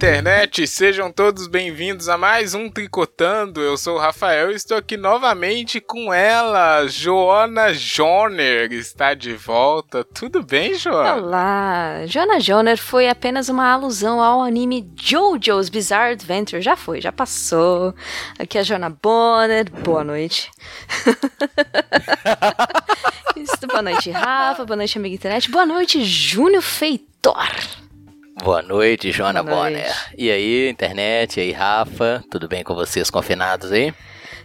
internet, sejam todos bem-vindos a mais um Tricotando. Eu sou o Rafael e estou aqui novamente com ela, Joana Joner, está de volta. Tudo bem, Joana? Olá, Joana Joner foi apenas uma alusão ao anime JoJo's Bizarre Adventure. Já foi, já passou. Aqui é a Joana Bonner, boa noite. boa noite, Rafa, boa noite, amiga internet. Boa noite, Júnior Feitor. Boa noite, Joana Boa Bonner. Noite. E aí, internet, e aí, Rafa, tudo bem com vocês confinados aí?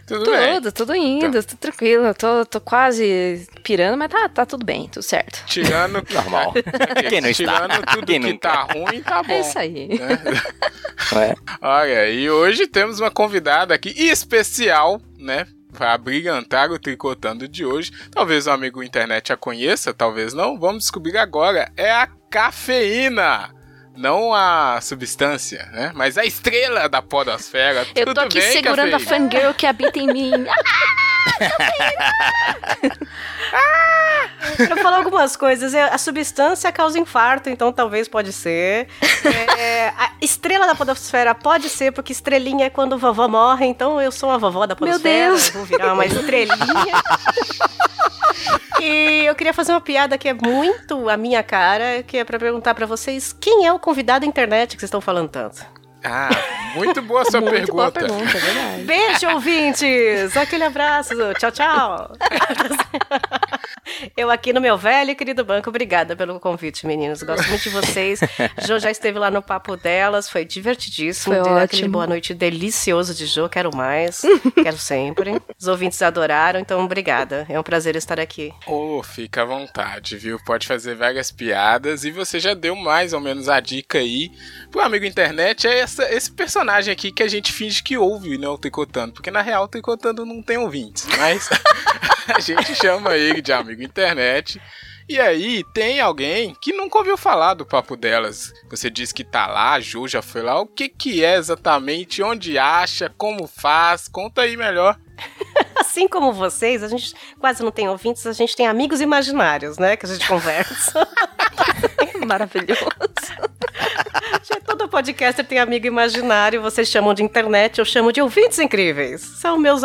Tudo, tudo, bem. tudo indo, então. tudo tranquilo. Tô, tô quase pirando, mas tá, tá tudo bem, tudo certo. Tirando normal. Quem não Tirando está? tudo Quem que tá ruim, tá bom. É isso aí. Né? É. Olha, e hoje temos uma convidada aqui especial, né? Para brigantar o tricotando de hoje. Talvez o amigo internet a conheça, talvez não. Vamos descobrir agora. É a cafeína. Não a substância, né? Mas a estrela da podosfera. Eu tô aqui bem, segurando a fangirl que habita em mim. ah, pra falar algumas coisas, é, a substância causa infarto, então talvez pode ser. É, a estrela da podosfera pode ser, porque estrelinha é quando vovó morre, então eu sou a vovó da podosfera. Meu Deus! Vou virar uma estrelinha. E eu queria fazer uma piada que é muito a minha cara, que é para perguntar para vocês quem é o convidado da internet que vocês estão falando tanto. Ah, muito boa sua muito pergunta. Boa pergunta, é verdade. Beijo, ouvintes! Aquele abraço. Tchau, tchau. Eu aqui no meu velho e querido banco, obrigada pelo convite, meninos. Gosto muito de vocês. Jo já esteve lá no papo delas, foi divertidíssimo. Foi Deu aquele boa noite delicioso de Jo, quero mais, quero sempre. Os ouvintes adoraram, então obrigada. É um prazer estar aqui. Oh, fica à vontade, viu? Pode fazer várias piadas e você já deu mais ou menos a dica aí pro amigo internet. É essa, esse personagem aqui que a gente finge que ouve, né? O Tricotando, porque na real o Tricotando não tem ouvintes, mas a gente chama ele de amigo internet. E aí, tem alguém que nunca ouviu falar do papo delas. Você disse que tá lá, a Ju já foi lá. O que que é exatamente? Onde acha? Como faz? Conta aí melhor. Assim como vocês, a gente quase não tem ouvintes, a gente tem amigos imaginários, né? Que a gente conversa. Maravilhoso. Todo podcaster tem amigo imaginário, vocês chamam de internet, eu chamo de ouvintes incríveis. São meus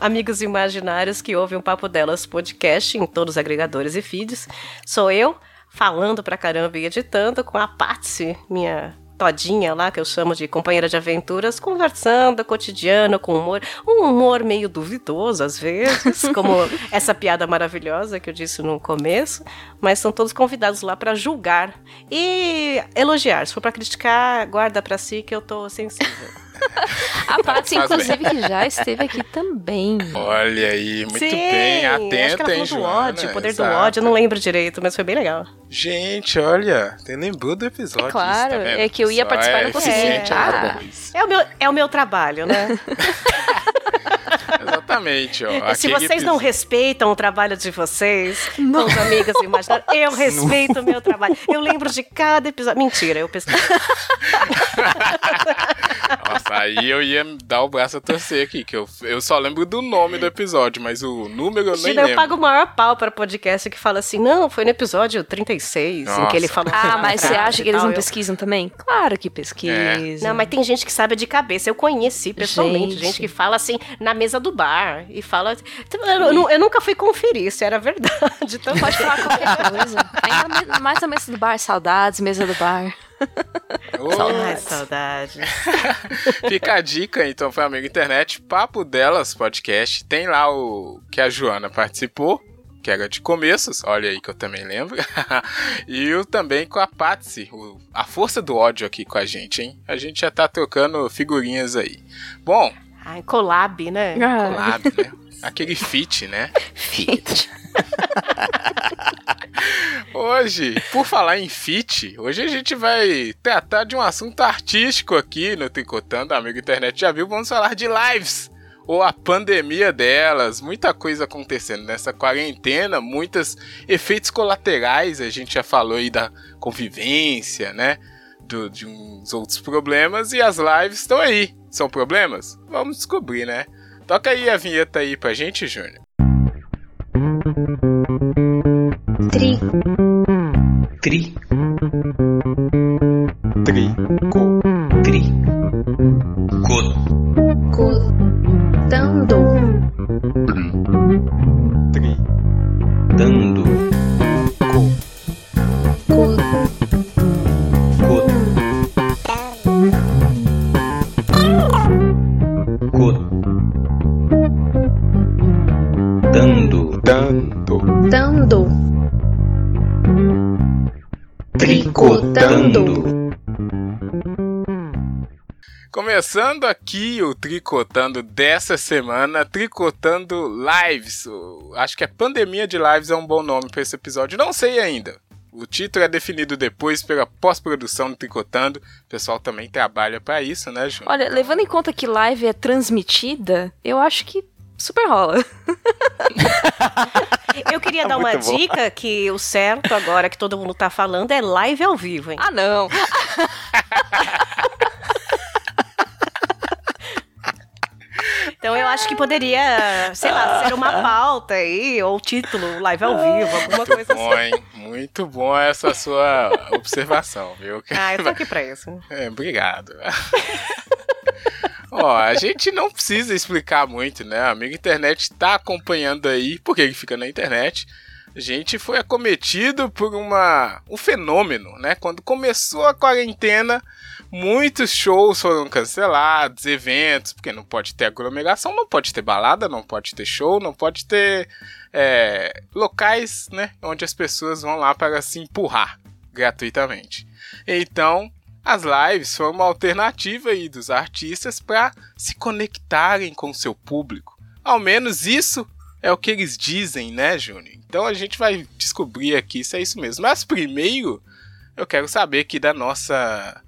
amigos imaginários que ouvem o Papo Delas podcast em todos os agregadores e feeds. Sou eu, falando pra caramba e editando, com a Patsy, minha todinha lá, que eu chamo de companheira de aventuras, conversando, cotidiano, com humor. Um humor meio duvidoso, às vezes, como essa piada maravilhosa que eu disse no começo. Mas são todos convidados lá para julgar e elogiar. Se for para criticar, guarda para si que eu tô sensível. A Patsy, inclusive, que já esteve aqui também. Olha aí, muito Sim, bem, atenta, hein, do ódio, o poder Exato. do ódio, eu não lembro direito, mas foi bem legal. Gente, olha, tem lembrou do episódio. É claro, tá é que eu ia participar e não consegui. É, é, o meu, é o meu trabalho, né? Exatamente, ó. Se vocês episódio... não respeitam o trabalho de vocês, os amigos imaginários, eu respeito o meu trabalho. Eu lembro de cada episódio. Mentira, eu pesquisei. Nossa, aí eu ia dar o braço a torcer aqui, que eu, eu só lembro do nome do episódio, mas o número eu nem Gina, lembro. Eu pago o maior pau para podcast que fala assim, não, foi no episódio 36, Nossa. em que ele falou... Ah, mas você acha que eles não eu... pesquisam também? Claro que pesquisam. É. Não, mas tem gente que sabe de cabeça. Eu conheci pessoalmente gente, gente que fala assim, na mesa do bar, e fala... Eu, eu, eu nunca fui conferir se era verdade. Então pode falar qualquer coisa. Ainda mais na mesa do bar, saudades, mesa do bar. Oh. Saudade. saudade. Fica a dica, então, foi amigo internet, Papo Delas Podcast. Tem lá o que a Joana participou, que era de começos, olha aí que eu também lembro. e o também com a Patsy, o, a força do ódio aqui com a gente, hein? A gente já tá trocando figurinhas aí. Bom. Ai, collab, né? Collab, né? Aquele fit, né? Fit. Hoje, por falar em fit, hoje a gente vai tratar de um assunto artístico aqui no Tricotando, amigo internet já viu, vamos falar de lives ou a pandemia delas, muita coisa acontecendo nessa quarentena, muitos efeitos colaterais, a gente já falou aí da convivência, né? Do, de uns outros problemas e as lives estão aí. São problemas? Vamos descobrir, né? Toca aí a vinheta aí pra gente, Júnior. Tri. Tri. Tri. Começando aqui o Tricotando dessa semana, Tricotando Lives. Acho que é Pandemia de Lives é um bom nome para esse episódio. Não sei ainda. O título é definido depois pela pós-produção do Tricotando. O pessoal também trabalha para isso, né, Júnior? Olha, levando em conta que live é transmitida, eu acho que super rola. Eu queria dar uma Muito bom. dica que o certo agora que todo mundo tá falando é live ao vivo, hein? Ah, não. Então eu acho que poderia, sei lá, ser uma pauta aí, ou título, live ao vivo, alguma coisa Bom, assim. hein? Muito bom essa sua observação, viu? Ah, eu tô aqui pra isso. É, obrigado. Ó, a gente não precisa explicar muito, né? A amiga internet tá acompanhando aí, porque ele fica na internet. A gente foi acometido por uma, um fenômeno, né? Quando começou a quarentena, muitos shows foram cancelados, eventos, porque não pode ter aglomeração, não pode ter balada, não pode ter show, não pode ter é, locais, né? Onde as pessoas vão lá para se empurrar gratuitamente. Então, as lives foram uma alternativa aí dos artistas para se conectarem com seu público. Ao menos isso é o que eles dizem, né, Júnior? Então a gente vai descobrir aqui se é isso mesmo. Mas primeiro, eu quero saber aqui da nossa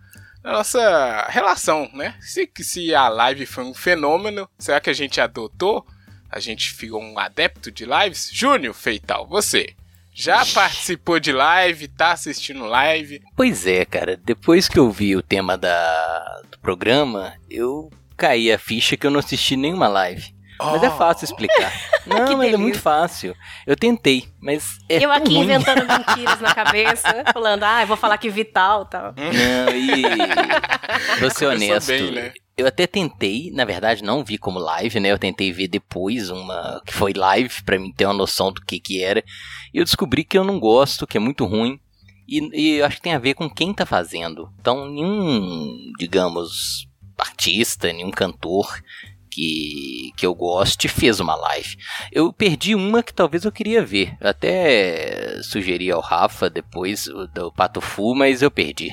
da nossa relação, né? Se, se a live foi um fenômeno, será que a gente adotou? A gente ficou um adepto de lives? Júnior Feital, você já participou de live, tá assistindo live? Pois é, cara. Depois que eu vi o tema da, do programa, eu caí a ficha que eu não assisti nenhuma live. Mas é Oh. fácil explicar. Não, mas é muito fácil. Eu tentei, mas é eu aqui ruim. inventando mentiras na cabeça, falando, ah, eu vou falar que Vital e tal. Não, e vou ser honesto. bem, né? Eu até tentei, na verdade não vi como live, né? Eu tentei ver depois uma que foi live pra mim ter uma noção do que que era. E eu descobri que eu não gosto, que é muito ruim. E, e eu acho que tem a ver com quem tá fazendo. Então, nenhum, digamos, artista, nenhum cantor que, que eu goste fez uma live. Eu perdi uma que talvez eu queria ver. Eu até sugeri ao Rafa depois do Pato Fu, mas eu perdi.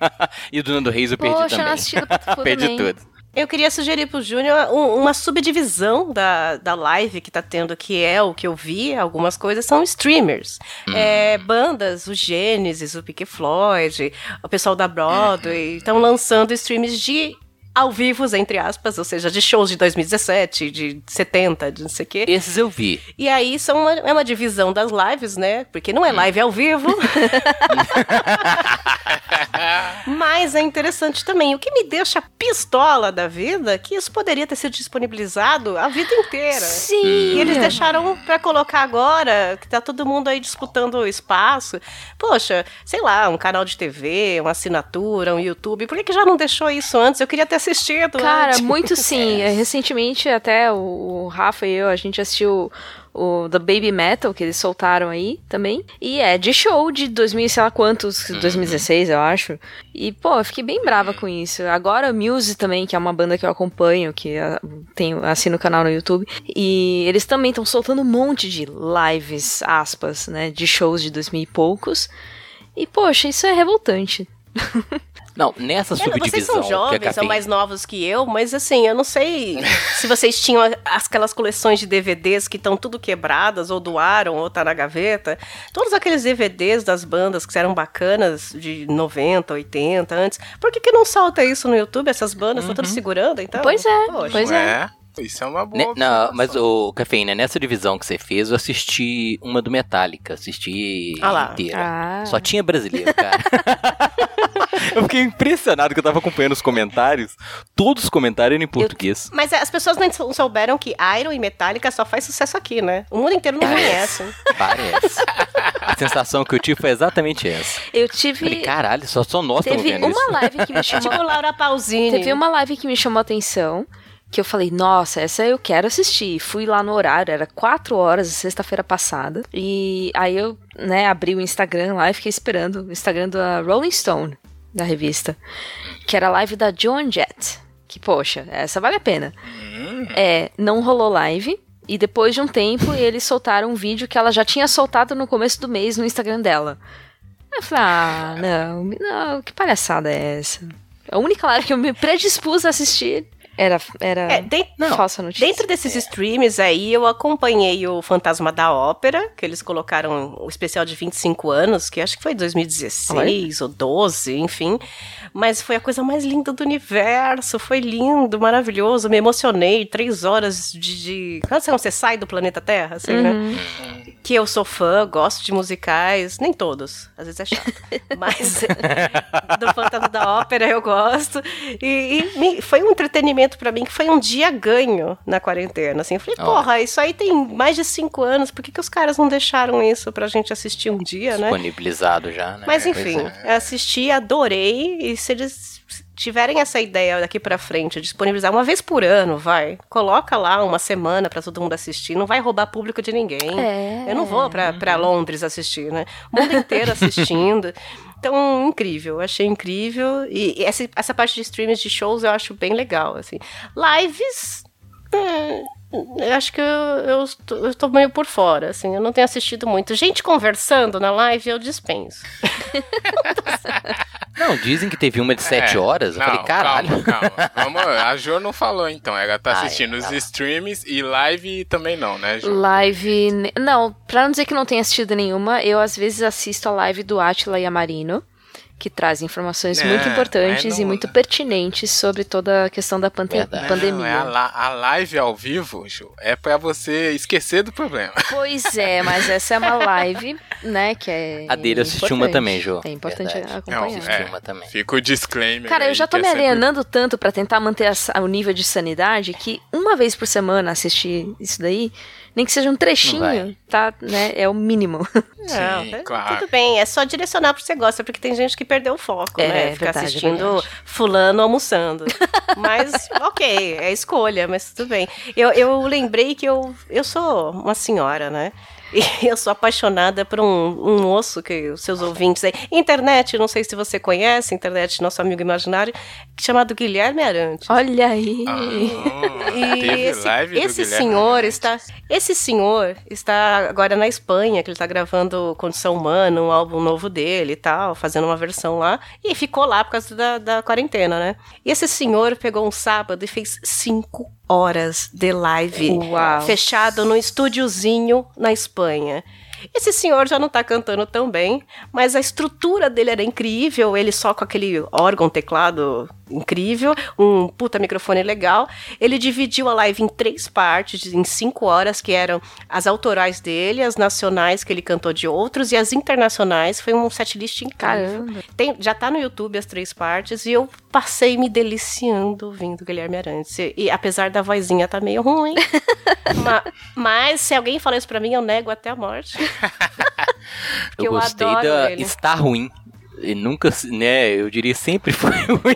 e do Nando Reis eu perdi Poxa, também. do Pato Fu perdi também. tudo. Eu queria sugerir pro Júnior um- uma subdivisão da, da live que tá tendo, que é o que eu vi, algumas coisas são streamers. É, bandas, o Gênesis, o Pink Floyd, o pessoal da Broadway, estão lançando streams de ao vivo, entre aspas, ou seja, de shows de 2017, de 70, de não sei o quê. Esses eu vi. E aí são uma, é uma divisão das lives, né? Porque não é live ao vivo. Mas é interessante também. O que me deixa pistola da vida é que isso poderia ter sido disponibilizado a vida inteira. Sim. E eles deixaram pra colocar agora, que tá todo mundo aí disputando o espaço. Poxa, sei lá, um canal de TV, uma assinatura, um YouTube. Por que, que já não deixou isso antes? Eu queria ter assistido. Cara, antes. muito sim. É, Recentemente, até o, Rafa e eu, a gente assistiu o The Baby Metal, que eles soltaram aí também. E é de show de 2000, sei lá quantos, 2016, eu acho. E, pô, eu fiquei bem brava com isso. Agora, Muse também, que é uma banda que eu acompanho, que ah, tem, assino o canal no YouTube. E eles também estão soltando um monte de lives, aspas, né, de shows de 2000 e poucos. E, poxa, isso é revoltante. Não, nessa É, vocês subdivisão são jovens, acabei... são mais novos que eu, mas assim, eu não sei se vocês tinham aquelas coleções de DVDs que estão tudo quebradas, ou doaram, ou tá na gaveta. Todos aqueles DVDs das bandas que eram bacanas de 90, 80 antes. Por que, que não solta isso no YouTube? Essas bandas estão todas segurando, então? Pois é, Poxa. pois é. É, isso é uma boa. Ne- não, mas o Cafeína, nessa divisão que você fez, eu assisti uma do Metallica, assisti Ah lá. inteira. Ah. Só tinha brasileiro, cara. eu fiquei impressionado que eu tava acompanhando os comentários. Todos os comentários eram em português. Mas as pessoas não sou- souberam que Iron e Metallica só faz sucesso aqui, né? O mundo inteiro não conhece. Parece. A sensação que eu tive foi exatamente essa. Eu Falei, tive. caralho, só, só nós Teve vendo isso. uma live que me chamou. Tipo Laura Pausini. Teve uma live que me chamou a atenção, que eu falei, nossa, essa eu quero assistir. Fui lá no horário, era 4 horas, sexta-feira passada. E aí eu, né, abri o Instagram lá e fiquei esperando o Instagram da Rolling Stone, da revista. Que era a live da Joan Jett. Que, poxa, essa vale a pena. É, não rolou live. E depois de um tempo, eles soltaram um vídeo que ela já tinha soltado no começo do mês no Instagram dela. Eu falei, ah, não, não, que palhaçada é essa? A única live que eu me predispus a assistir era, era É, de- falsa notícia. Dentro desses streams aí, eu acompanhei o Fantasma da Ópera, que eles colocaram o especial de 25 anos, que acho que foi 2016 ou 12, enfim. Mas foi a coisa mais linda do universo, foi lindo, maravilhoso, me emocionei. Três horas de. de... Quando você- sai do planeta Terra, assim, né? Que eu sou fã, gosto de musicais, nem todos, às vezes é chato. Mas do Fantasma da Ópera eu gosto. E, e foi um entretenimento pra mim que foi um dia ganho na quarentena. Assim, eu falei, porra, isso aí tem mais de cinco anos, por que, que os caras não deixaram isso pra gente assistir um dia, né? Disponibilizado já, né? Mas Pois enfim, é. assisti, adorei, e se eles tiverem essa ideia daqui pra frente, disponibilizar uma vez por ano, vai, coloca lá uma semana pra todo mundo assistir, não vai roubar público de ninguém. É. Eu não vou pra, pra Londres assistir, né? O mundo inteiro assistindo. Então, incrível, achei incrível. E, e essa, essa parte de streams de shows eu acho bem legal, assim. Lives. hum, eu acho que eu, eu, tô, eu tô meio por fora, assim, eu não tenho assistido muito. Gente conversando na live, eu dispenso. Não, dizem que teve uma de 7 É, horas. Eu não, falei, caralho. Calma, calma. Vamos, a Jo não falou então. Ela tá assistindo os tá lá. streams e live também não, né, Jo? Live. Não, pra não dizer que não tenha assistido nenhuma, eu às vezes assisto a live do Atila Yamarino, que traz informações É, muito importantes mas e não- muito pertinentes sobre toda a questão da pante- Verdade. Não, pandemia. é a, la- a live ao vivo, Jo, é pra você esquecer do problema. Pois é, mas essa é uma live, né, que é A dele eu assisti uma também, Jo. É importante Verdade. acompanhar. Não, é, uma também. Fica o disclaimer. Cara, eu já tô me é sempre- alienando tanto pra tentar manter essa- o nível de sanidade que uma vez por semana assistir isso daí, nem que seja um trechinho, vai. tá, né, é o mínimo. Não, Sim, é- claro. Tudo bem, é só direcionar pro que você gosta, porque tem gente que perdeu o foco, É, né? Ficar verdade, assistindo verdade. fulano almoçando. Mas, ok, é escolha, mas tudo bem. Eu, eu lembrei que eu, eu sou uma senhora, né? E eu sou apaixonada por um, um moço que os seus ouvintes aí. Internet, não sei se você conhece, internet, nosso amigo imaginário, chamado Guilherme Arantes. Olha aí. Ah, E teve esse, live do esse senhor Arantes. está. Esse senhor está agora na Espanha, que ele está gravando Condição Humana, um álbum novo dele e tal, fazendo uma versão lá. E ficou lá por causa da, da quarentena, né? E esse senhor pegou um sábado e fez cinco horas de live Uau. fechado num estúdiozinho na Espanha. Esse senhor já não tá cantando tão bem, mas a estrutura dele era incrível, ele só com aquele órgão, teclado incrível, um puta microfone legal. Ele dividiu a live em três partes, em cinco horas, que eram as autorais dele, as nacionais que ele cantou de outros e as internacionais. Foi um setlist incrível. Tem- já tá no YouTube as três partes e eu passei me deliciando ouvindo Guilherme Arantes. E, e apesar da vozinha tá meio ruim, ma- mas se alguém falar isso pra mim, eu nego até a morte. Porque Eu gostei adoro da ele. Está Ruim. E nunca, né, eu diria sempre foi ruim.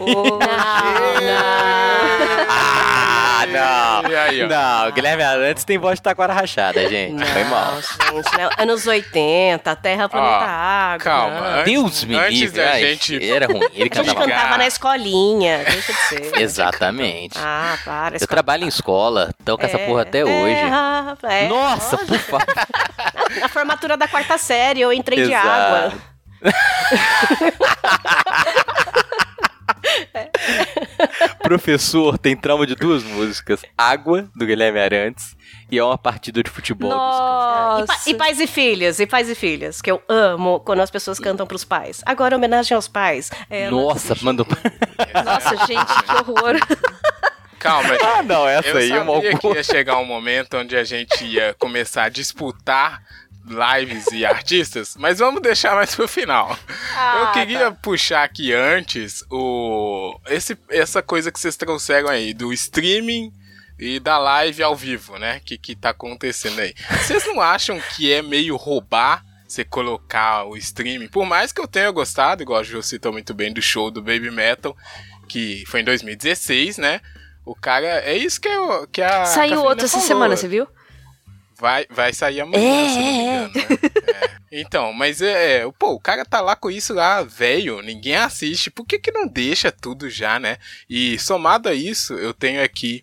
Ah, não. E aí, ó. Não, Guilherme Arantes tem voz de taquara rachada, gente. Foi mal. gente, né? Anos 80, Terra, Planeta Ó, Água. calma, não. antes- Deus me antes livre. da gente- Era ruim. Ele A gente cantava cantava na escolinha, deixa de ser. Exatamente. Ah, para. Eu trabalho em escola, toco essa porra até hoje. Terra, é. Nossa, por favor. Na formatura da quarta série, eu entrei de Exato. água. Professor tem trauma de duas músicas: Água, do Guilherme Arantes, e é uma partida de futebol. dos E, Nossa. pa- e pais e filhas, e pais e filhas, que eu amo quando as pessoas cantam pros pais. Agora, homenagem aos pais. É, Nossa, mandou. Nossa, gente, que horror. Calma, ah, não, essa eu aí é uma sabia que ia chegar um momento onde a gente ia começar a disputar lives e artistas, mas vamos deixar mais pro final. Ah, eu queria tá. puxar aqui antes o esse, essa coisa que vocês trouxeram aí do streaming e da live ao vivo, né? Que que tá acontecendo aí? Vocês não acham que é meio roubar você colocar o streaming? Por mais que eu tenha gostado, igual a Ju citou muito bem do show do Baby Metal, que foi em 2016, né? O cara. É isso que, eu, que a. Saiu outro essa semana, você viu? Vai, vai sair amanhã, É, se não me é, engano, né? É. Então, mas é, é, pô, o cara tá lá com isso lá, velho, ninguém assiste, por que que não deixa tudo já, né? E somado a isso, eu tenho aqui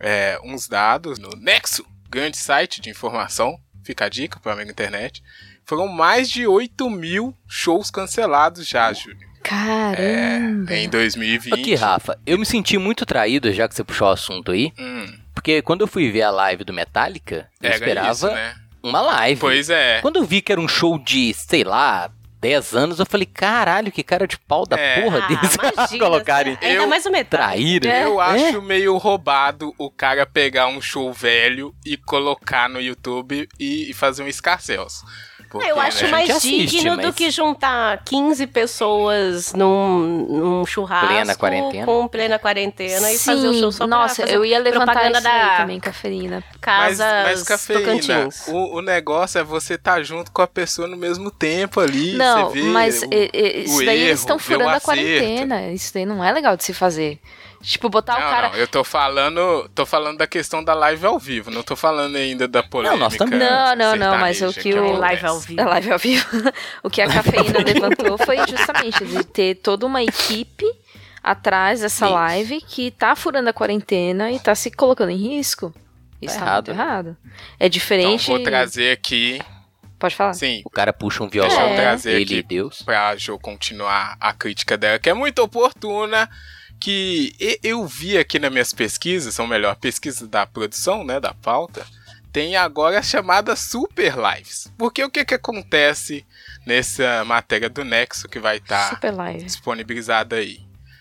é, uns dados no Nexo, grande site de informação, fica a dica para amigo internet, foram mais de 8 mil shows cancelados já, Júlio, Caramba. em 2020. Aqui, Rafa, eu me senti muito traído, já que você puxou o assunto aí, Hum, porque quando eu fui ver a live do Metallica, eu era esperava isso, né? uma live. Pois é. Quando eu vi que era um show de, sei lá, 10 anos, eu falei, caralho, que cara de pau da É. porra deles colocarem Ainda Eu- mais o metal. traíra. Eu É. acho meio roubado o cara pegar um show velho e colocar no YouTube e, e fazer um escarcéus. Porque, eu acho né, mais assiste, digno do mas- que juntar 15 pessoas num, num churrasco Plena quarentena. com plena quarentena e fazer o show só nossa, pra fazer eu ia levantar propaganda isso aí da também, cafeína. Mas, Casas mas cafeína, Tocantins. o, o negócio é você estar junto com a pessoa no mesmo tempo ali. Não, você vê mas o- e- e- isso o daí eles erro, estão vê o furando a quarentena. Isso daí não é legal de se fazer. Tipo, botar Não, o cara. não, eu tô falando, tô falando da questão da live ao vivo, não tô falando ainda da polêmica. nós também. Não, não, não, mas o sertaneja que o-. Live ao vivo. A live ao vivo. o que a cafeína levantou foi justamente de ter toda uma equipe atrás dessa Isso. live que tá furando a quarentena e tá se colocando em risco. Isso tá, errado, muito né? errado. É Então diferente. vou trazer aqui, Pode falar? sim, O cara puxa um deixa violão, eu É. trazer ele aqui Deus. pra Jo continuar a crítica dela, que é muito oportuna, que eu vi aqui nas minhas pesquisas, ou melhor, pesquisas da produção, né, da pauta, tem agora as chamadas super lives. Porque o que que acontece nessa matéria do Nexo que vai estar Super live. disponibilizada aí?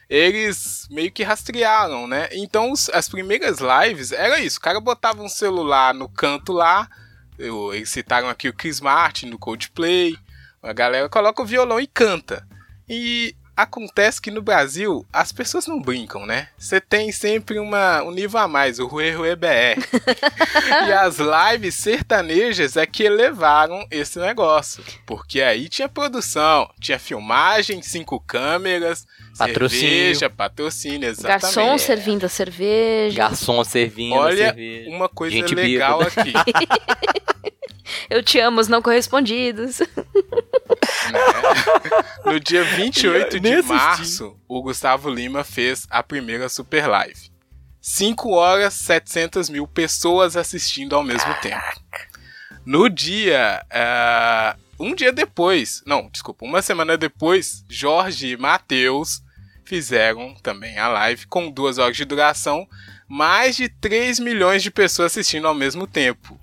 Eles meio que rastrearam, né? Então os- as primeiras lives era isso, o cara botava um celular no canto lá, eu- eles citaram aqui o Chris Martin do Coldplay, a galera coloca o violão e canta. E acontece que no Brasil as pessoas não brincam, né? Você tem sempre uma, um nível a mais, o Rue Rue BR. e as lives sertanejas é que elevaram esse negócio. Porque aí tinha produção, tinha filmagem, cinco câmeras, Patrocínio. cerveja, patrocínio, exatamente. Garçom servindo a cerveja. Garçom servindo a Olha, cerveja. uma coisa Gente legal aqui. Eu te amo, os não correspondidos. né? No dia 28 Nem de assisti. março, o Gustavo Lima fez a primeira Super Live. 5 horas, 700 mil pessoas assistindo ao mesmo tempo. No dia. ah, um dia depois, não, desculpa, uma semana depois, Jorge e Matheus fizeram também a live com duas horas de duração, mais de 3 milhões de pessoas assistindo ao mesmo tempo.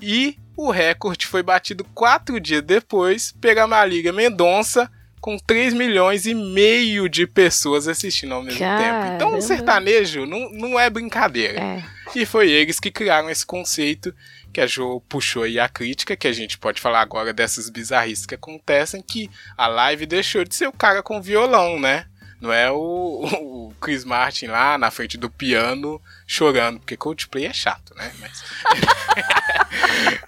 E o recorde foi batido quatro dias depois pela Marília Mendonça, com 3 milhões e meio de pessoas assistindo ao mesmo tempo. Então Caramba. o sertanejo não, não é brincadeira. É. E foi eles que criaram esse conceito que a Jo puxou aí a crítica, que a gente pode falar agora dessas bizarrices que acontecem, que a live deixou de ser o cara com violão, né? Não é o, o Chris Martin lá na frente do piano chorando, porque Coldplay é chato, né? Mas...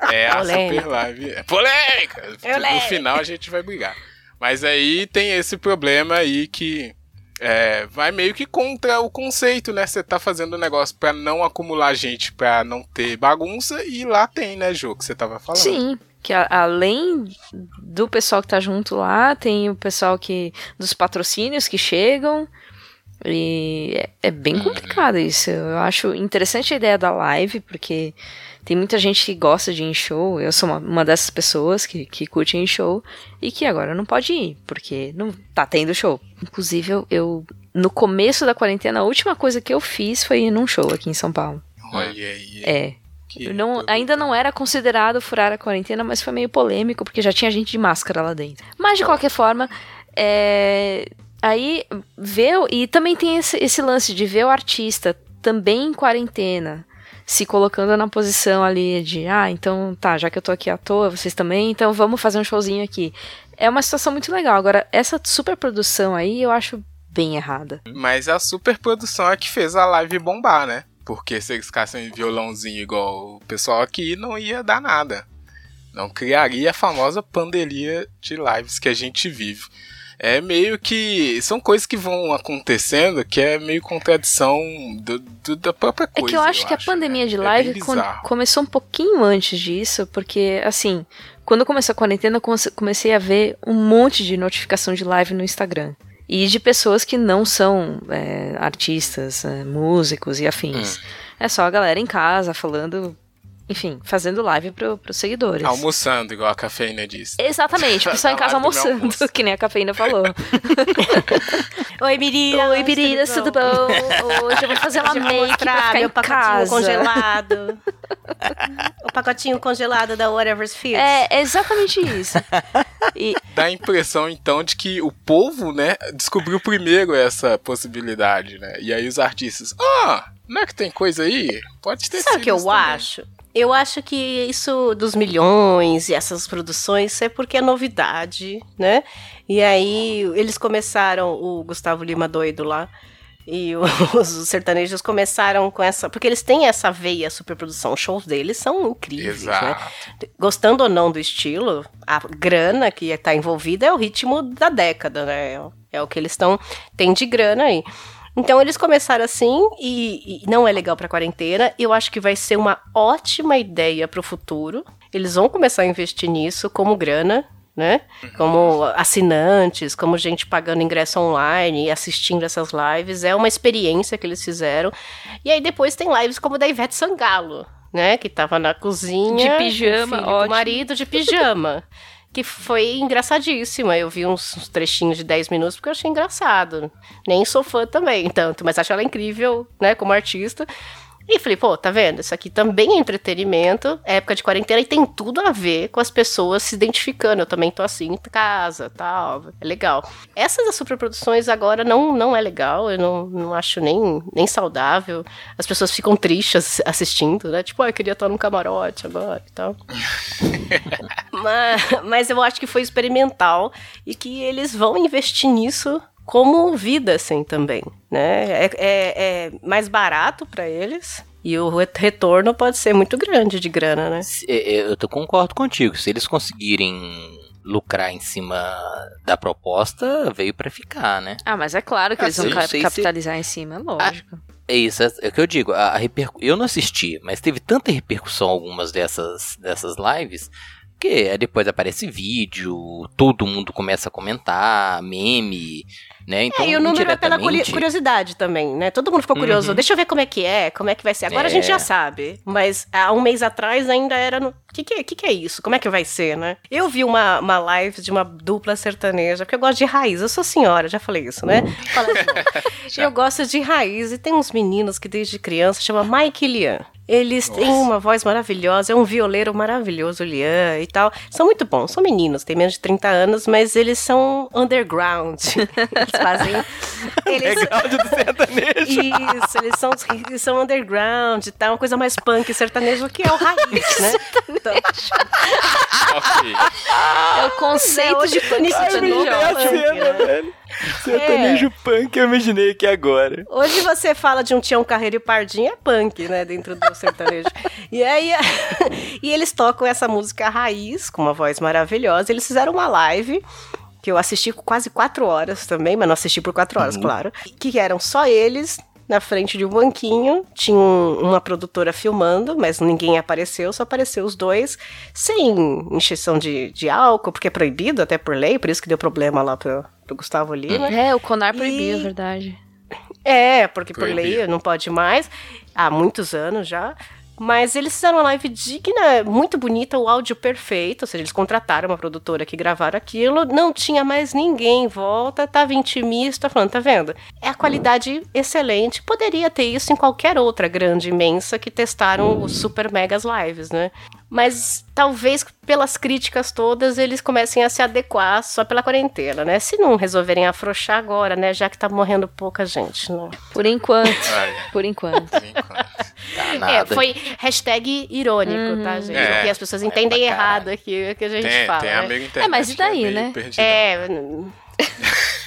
é a Polêmica. super live. É polêmica! No Polêmica. final a gente vai brigar. Mas aí tem esse problema aí que é, vai meio que contra o conceito, né? Você tá fazendo um negócio pra não acumular gente, pra não ter bagunça, e lá tem, né, Jô, que você tava falando. Sim, que a- além do pessoal que tá junto lá, tem o pessoal que dos patrocínios que chegam. E é, é bem complicado isso. Eu acho interessante a ideia da live, porque tem muita gente que gosta de ir em show. Eu sou uma, uma dessas pessoas que, que curte ir em show e que agora não pode ir, porque não tá tendo show. Inclusive, eu, eu no começo da quarentena, a última coisa que eu fiz foi ir num show aqui em São Paulo. Olha aí. É, que não, ainda não era considerado furar a quarentena, mas foi meio polêmico, porque já tinha gente de máscara lá dentro. Mas, de qualquer forma, é, aí ver. E também tem esse, esse lance de ver o artista também em quarentena. Se colocando na posição ali de, ah, então tá, já que eu tô aqui à toa, vocês também, então vamos fazer um showzinho aqui. É uma situação muito legal. Agora, essa superprodução aí eu acho bem errada. Mas a superprodução é que fez a live bombar, né? Porque se eles ficassem em violãozinho igual o pessoal aqui, não ia dar nada. Não criaria a famosa pandemia de lives que a gente vive. é meio que. São coisas que vão acontecendo que é meio contradição do, do- da própria É coisa. que eu acho que a né? pandemia de É live con- bizarro. começou um pouquinho antes disso, porque, assim, quando começou a quarentena, eu come- comecei a ver um monte de notificação de live no Instagram. E de pessoas que não são é, artistas, é, músicos e afins. É só a galera em casa falando, enfim, fazendo live pro, pros seguidores. Almoçando, igual a cafeína disse. Exatamente, o pessoal em casa almoçando, que nem a cafeína falou. Oi, Miriam. Oi, Biridas, tudo bom? Hoje eu vou fazer uma make pra ficar meu em pacotinho casa. congelado. o pacotinho congelado da Whatever's Fits. É, é exatamente isso. E, Dá a impressão, então, de que o povo, né, descobriu primeiro essa possibilidade, né? E aí os artistas, ah, não é que tem coisa aí? Pode ter Sabe sido o que eu também." acho? Eu acho que isso dos milhões e essas produções é porque é novidade, né? E aí eles começaram, o Gustavo Lima doido lá, e os sertanejos começaram com essa. Porque eles têm essa veia superprodução. Os shows deles são incríveis, né? Exato. Gostando ou não do estilo, a grana que está envolvida é o ritmo da década, né? É o que eles estão. tem de grana aí. Então eles começaram assim e, e não é legal para quarentena. Eu acho que vai ser uma ótima ideia para o futuro. Eles vão começar a investir nisso como grana, né? Como assinantes, como gente pagando ingresso online e assistindo essas lives. É uma experiência que eles fizeram. E aí depois tem lives como da Ivete Sangalo, né? Que tava na cozinha. De pijama, o filho ótimo. do marido de pijama. Que foi engraçadíssima. Eu vi uns, trechinhos de 10 minutos porque eu achei engraçado. Nem sou fã também, tanto, mas acho ela incrível, né, como artista. E falei, pô, tá vendo? Isso aqui também é entretenimento, é época de quarentena e tem tudo a ver com as pessoas se identificando. Eu também tô assim em casa, tal. É legal. Essas das superproduções agora não, não é legal, eu não, não acho nem, nem saudável. As pessoas ficam tristes assistindo, né? Tipo, ah, eu queria estar num camarote agora e tal. mas, mas eu acho que foi experimental e que eles vão investir nisso como vida, assim, também, né? É, é- é mais barato para eles e o re- retorno pode ser muito grande de grana, né? Se- é, é, Eu concordo contigo. Se eles conseguirem lucrar em cima da proposta, veio pra ficar, né? ah, mas é claro que Ah, eles vão sim, ca- não sei se- capitalizar em cima, é lógico. É isso, é, é o que eu digo. A, a repercu- Eu não assisti, mas teve tanta repercussão algumas dessas, dessas lives que aí depois aparece vídeo, todo mundo começa a comentar, meme, né? Então, é, e o número é pela curiosidade também, né? Todo mundo ficou curioso. Uhum. Deixa eu ver como é que é, como é que vai ser. Agora a gente É. já sabe. Mas há um mês atrás ainda era no. O que, que, é- que, que é isso? Como é que vai ser, né? Eu vi uma, uma live de uma dupla sertaneja, porque eu gosto de raiz. Eu sou senhora, já falei isso, né? Fala de novo. Já. eu gosto de raiz. E tem uns meninos que desde criança chama Mike e Lian. Eles têm Nossa. uma voz maravilhosa, é um violeiro maravilhoso, o Lian e tal. São muito bons, são meninos, têm menos de 30 anos, mas eles são underground. eles fazem. Eles, de do sertanejo. isso, eles são, eles são underground e tal, uma coisa mais punk sertanejo que é o raiz, né? Então. É o conceito hoje de punk de novo, sertanejo. é né? velho. Sertanejo punk, eu imaginei aqui agora. Hoje você fala de um Tião Carreiro e Pardinho, é punk, né? Dentro do sertanejo. E aí, e eles tocam essa música raiz, com uma voz maravilhosa. Eles fizeram uma live. Que eu assisti quase quatro horas também, mas não assisti por quatro horas, claro. Que eram só eles na frente de um banquinho. Tinha um- uma produtora filmando, mas ninguém apareceu, só apareceu os dois, sem encheção de, de álcool, porque é proibido até por lei, por isso que deu problema lá pro, pro Gustavo Lima. É, o Conar proibiu, E- é verdade. É, porque por lei não pode mais, há muitos anos já. Mas eles fizeram uma live digna, muito bonita, o áudio perfeito, ou seja, eles contrataram uma produtora que gravaram aquilo, não tinha mais ninguém em volta, tava intimista, falando, tá vendo? É a qualidade excelente, poderia ter isso em qualquer outra grande, imensa, que testaram os super megas lives, né? Mas talvez pelas críticas todas eles comecem a se adequar só pela quarentena, né? Se não resolverem afrouxar agora, né? Já que tá morrendo pouca gente, né? Por enquanto. Olha, Por enquanto. por enquanto. Tá É, foi hashtag irônico, tá, gente? É, Porque as pessoas é entendem caralho. errado aqui o que a gente Tem, fala. tem né? amigo internet. É, mas e daí, que é né? perdidão. É,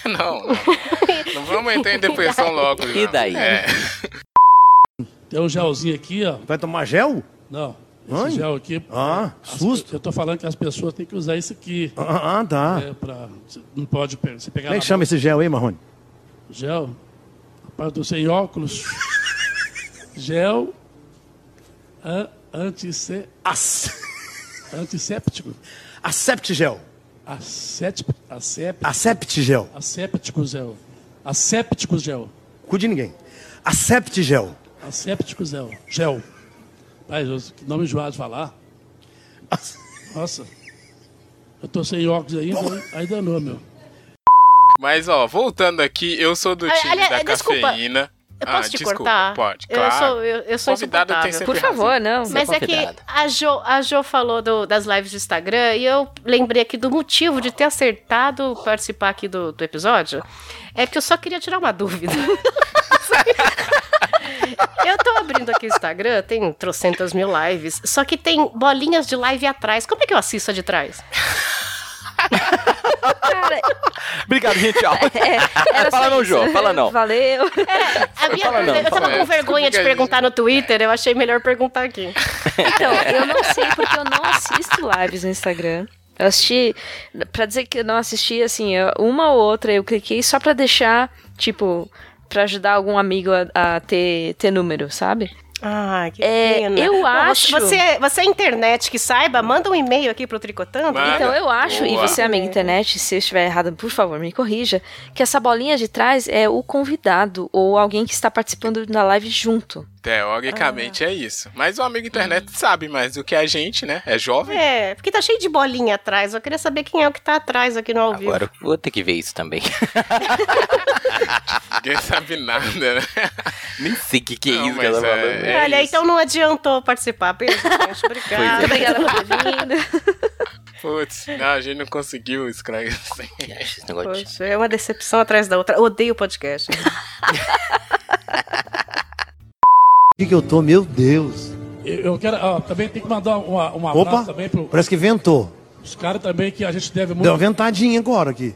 Não, não. Não vamos entrar em depressão logo. E daí? É. Tem um gelzinho aqui, ó. Vai tomar gel? Não. Esse Ai. gel aqui. Ah, as- susto. Eu tô falando que as pessoas têm que usar isso aqui. Ah, ah, tá. É, pra, não pode você pegar Como é que chama mão. esse gel aí, Marrone? Gel. Rapaz, eu sem óculos. Gel. An, antisse, As... antisséptico. Acept gel. Asséptico. Asséptico. Acept gel. Asséptico gel. Cuide ninguém. Acept gel. Asséptico gel. Gel. Eu- que nome enjoado de falar. Nossa. Eu tô sem óculos ainda, aí danou, meu. Mas, ó, voltando aqui, eu sou do Ah, time da desculpa, cafeína. Eu Ah, posso te desculpa, cortar? Pode, Eu claro. sou, eu, eu sou Convidado tem sempre Por razão. favor, não. Você Mas é que a Jo, a jo falou do- das lives do Instagram e eu lembrei aqui do motivo de ter acertado participar aqui do, do episódio. É que eu só queria tirar uma dúvida. eu tô abrindo aqui o Instagram, tem trocentas mil lives, só que tem bolinhas de live atrás. Como é que eu assisto a de trás? Cara, Obrigado, gente. Tchau. é, Fala não. Jô, fala não. Valeu. A minha, Fala não, eu tava com vergonha de perguntar no Twitter, eu achei melhor perguntar aqui. Então, eu não sei porque eu não assisto lives no Instagram. Eu assisti, pra dizer que eu não assisti, assim, uma ou outra eu cliquei só pra deixar, tipo, pra ajudar algum amigo a, a ter, ter número, sabe? Ah, que É, pena. eu Bom, acho- Você, você é internet que saiba, manda um e-mail aqui pro Tricotando. Manda. Então eu acho, e Boa. você, amiga internet, se eu estiver errada, por favor, me corrija, que essa bolinha de trás é o convidado ou alguém que está participando da live junto. Teoricamente Ah. é isso. Mas o amigo internet sabe mais do que a gente, né? É jovem. É, porque tá cheio de bolinha atrás. Eu queria saber quem é o que tá atrás aqui no ao vivo. Agora eu vou ter que ver isso também. Ninguém sabe nada, né? Nem sei o que, que é Não, isso que ela mas falou. é- é Olha, isso. então não adiantou participar. Beijo, gente. Obrigada. É. Obrigada por ter vindo. Putz, não, a gente não conseguiu esse negócio de- Poxa, é uma decepção atrás da outra. Odeio podcast. Que, que eu tô? Meu Deus. Eu, eu quero. ó, também tem que mandar uma, um Opa, abraço também pro, parece que ventou. os caras também que a gente deve muito. Deu uma ventadinha agora aqui.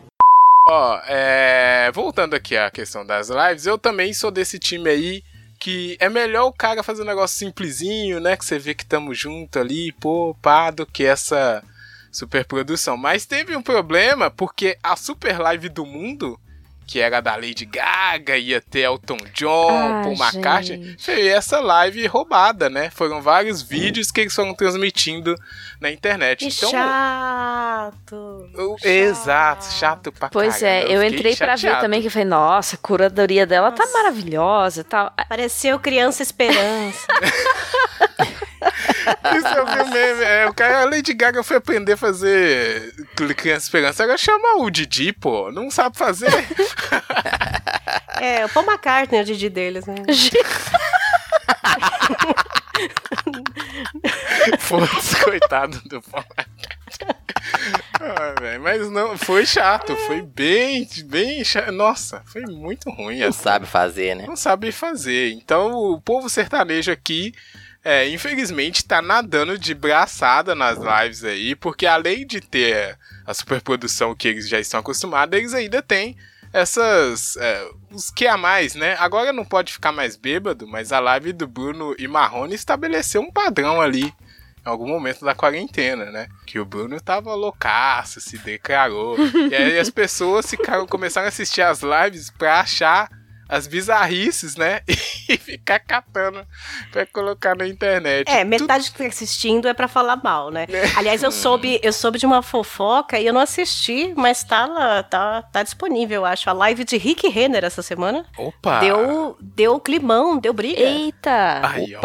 Ó, é, voltando aqui à questão das lives, eu também sou desse time aí que é melhor o cara fazer um negócio simplesinho, né? Que você vê que tamo junto ali, pô, pá, do que essa superprodução. Mas teve um problema porque a super live do mundo, que era da Lady Gaga, ia ter Elton John, Ah, Paul McCartney, foi essa live roubada, né? Foram vários vídeos que eles foram transmitindo na internet. Que então, chato. eu- exato, chato pra Pois caramba. é, eu fiquei entrei pra ver também que eu falei, nossa, a curadoria dela tá maravilhosa e tal. Pareceu Criança Esperança. Isso eu vi. É, o cara, a Lady Gaga foi aprender a fazer Criança Esperança. Agora chama o Didi, pô. Não sabe fazer. é, o Paul McCartney é o Didi deles, né? Foda-se, coitado do pau. Ah, mas não, foi chato, foi bem, bem chato. Nossa, foi muito ruim. Não assim. sabe fazer, né? não sabe fazer. Então o povo sertanejo aqui, é, infelizmente, tá nadando de braçada nas lives aí, porque além de ter a superprodução que eles já estão acostumados, eles ainda têm essas. é, os que a mais, né? Agora não pode ficar mais bêbado, mas a live do Bruno e Marrone estabeleceu um padrão ali. Em algum momento da quarentena, né? Que o Bruno tava loucaço, se declarou. e aí as pessoas ficaram, começaram a assistir as lives pra achar as bizarrices, né? E ficar catando pra colocar na internet. É, metade que tá assistindo é pra falar mal, né? Aliás, eu soube, eu soube de uma fofoca e eu não assisti, mas tá, lá, tá, tá disponível, eu acho. A live de Rick Renner essa semana. Opa! Deu, deu climão, deu briga. Eita! Aí, ó.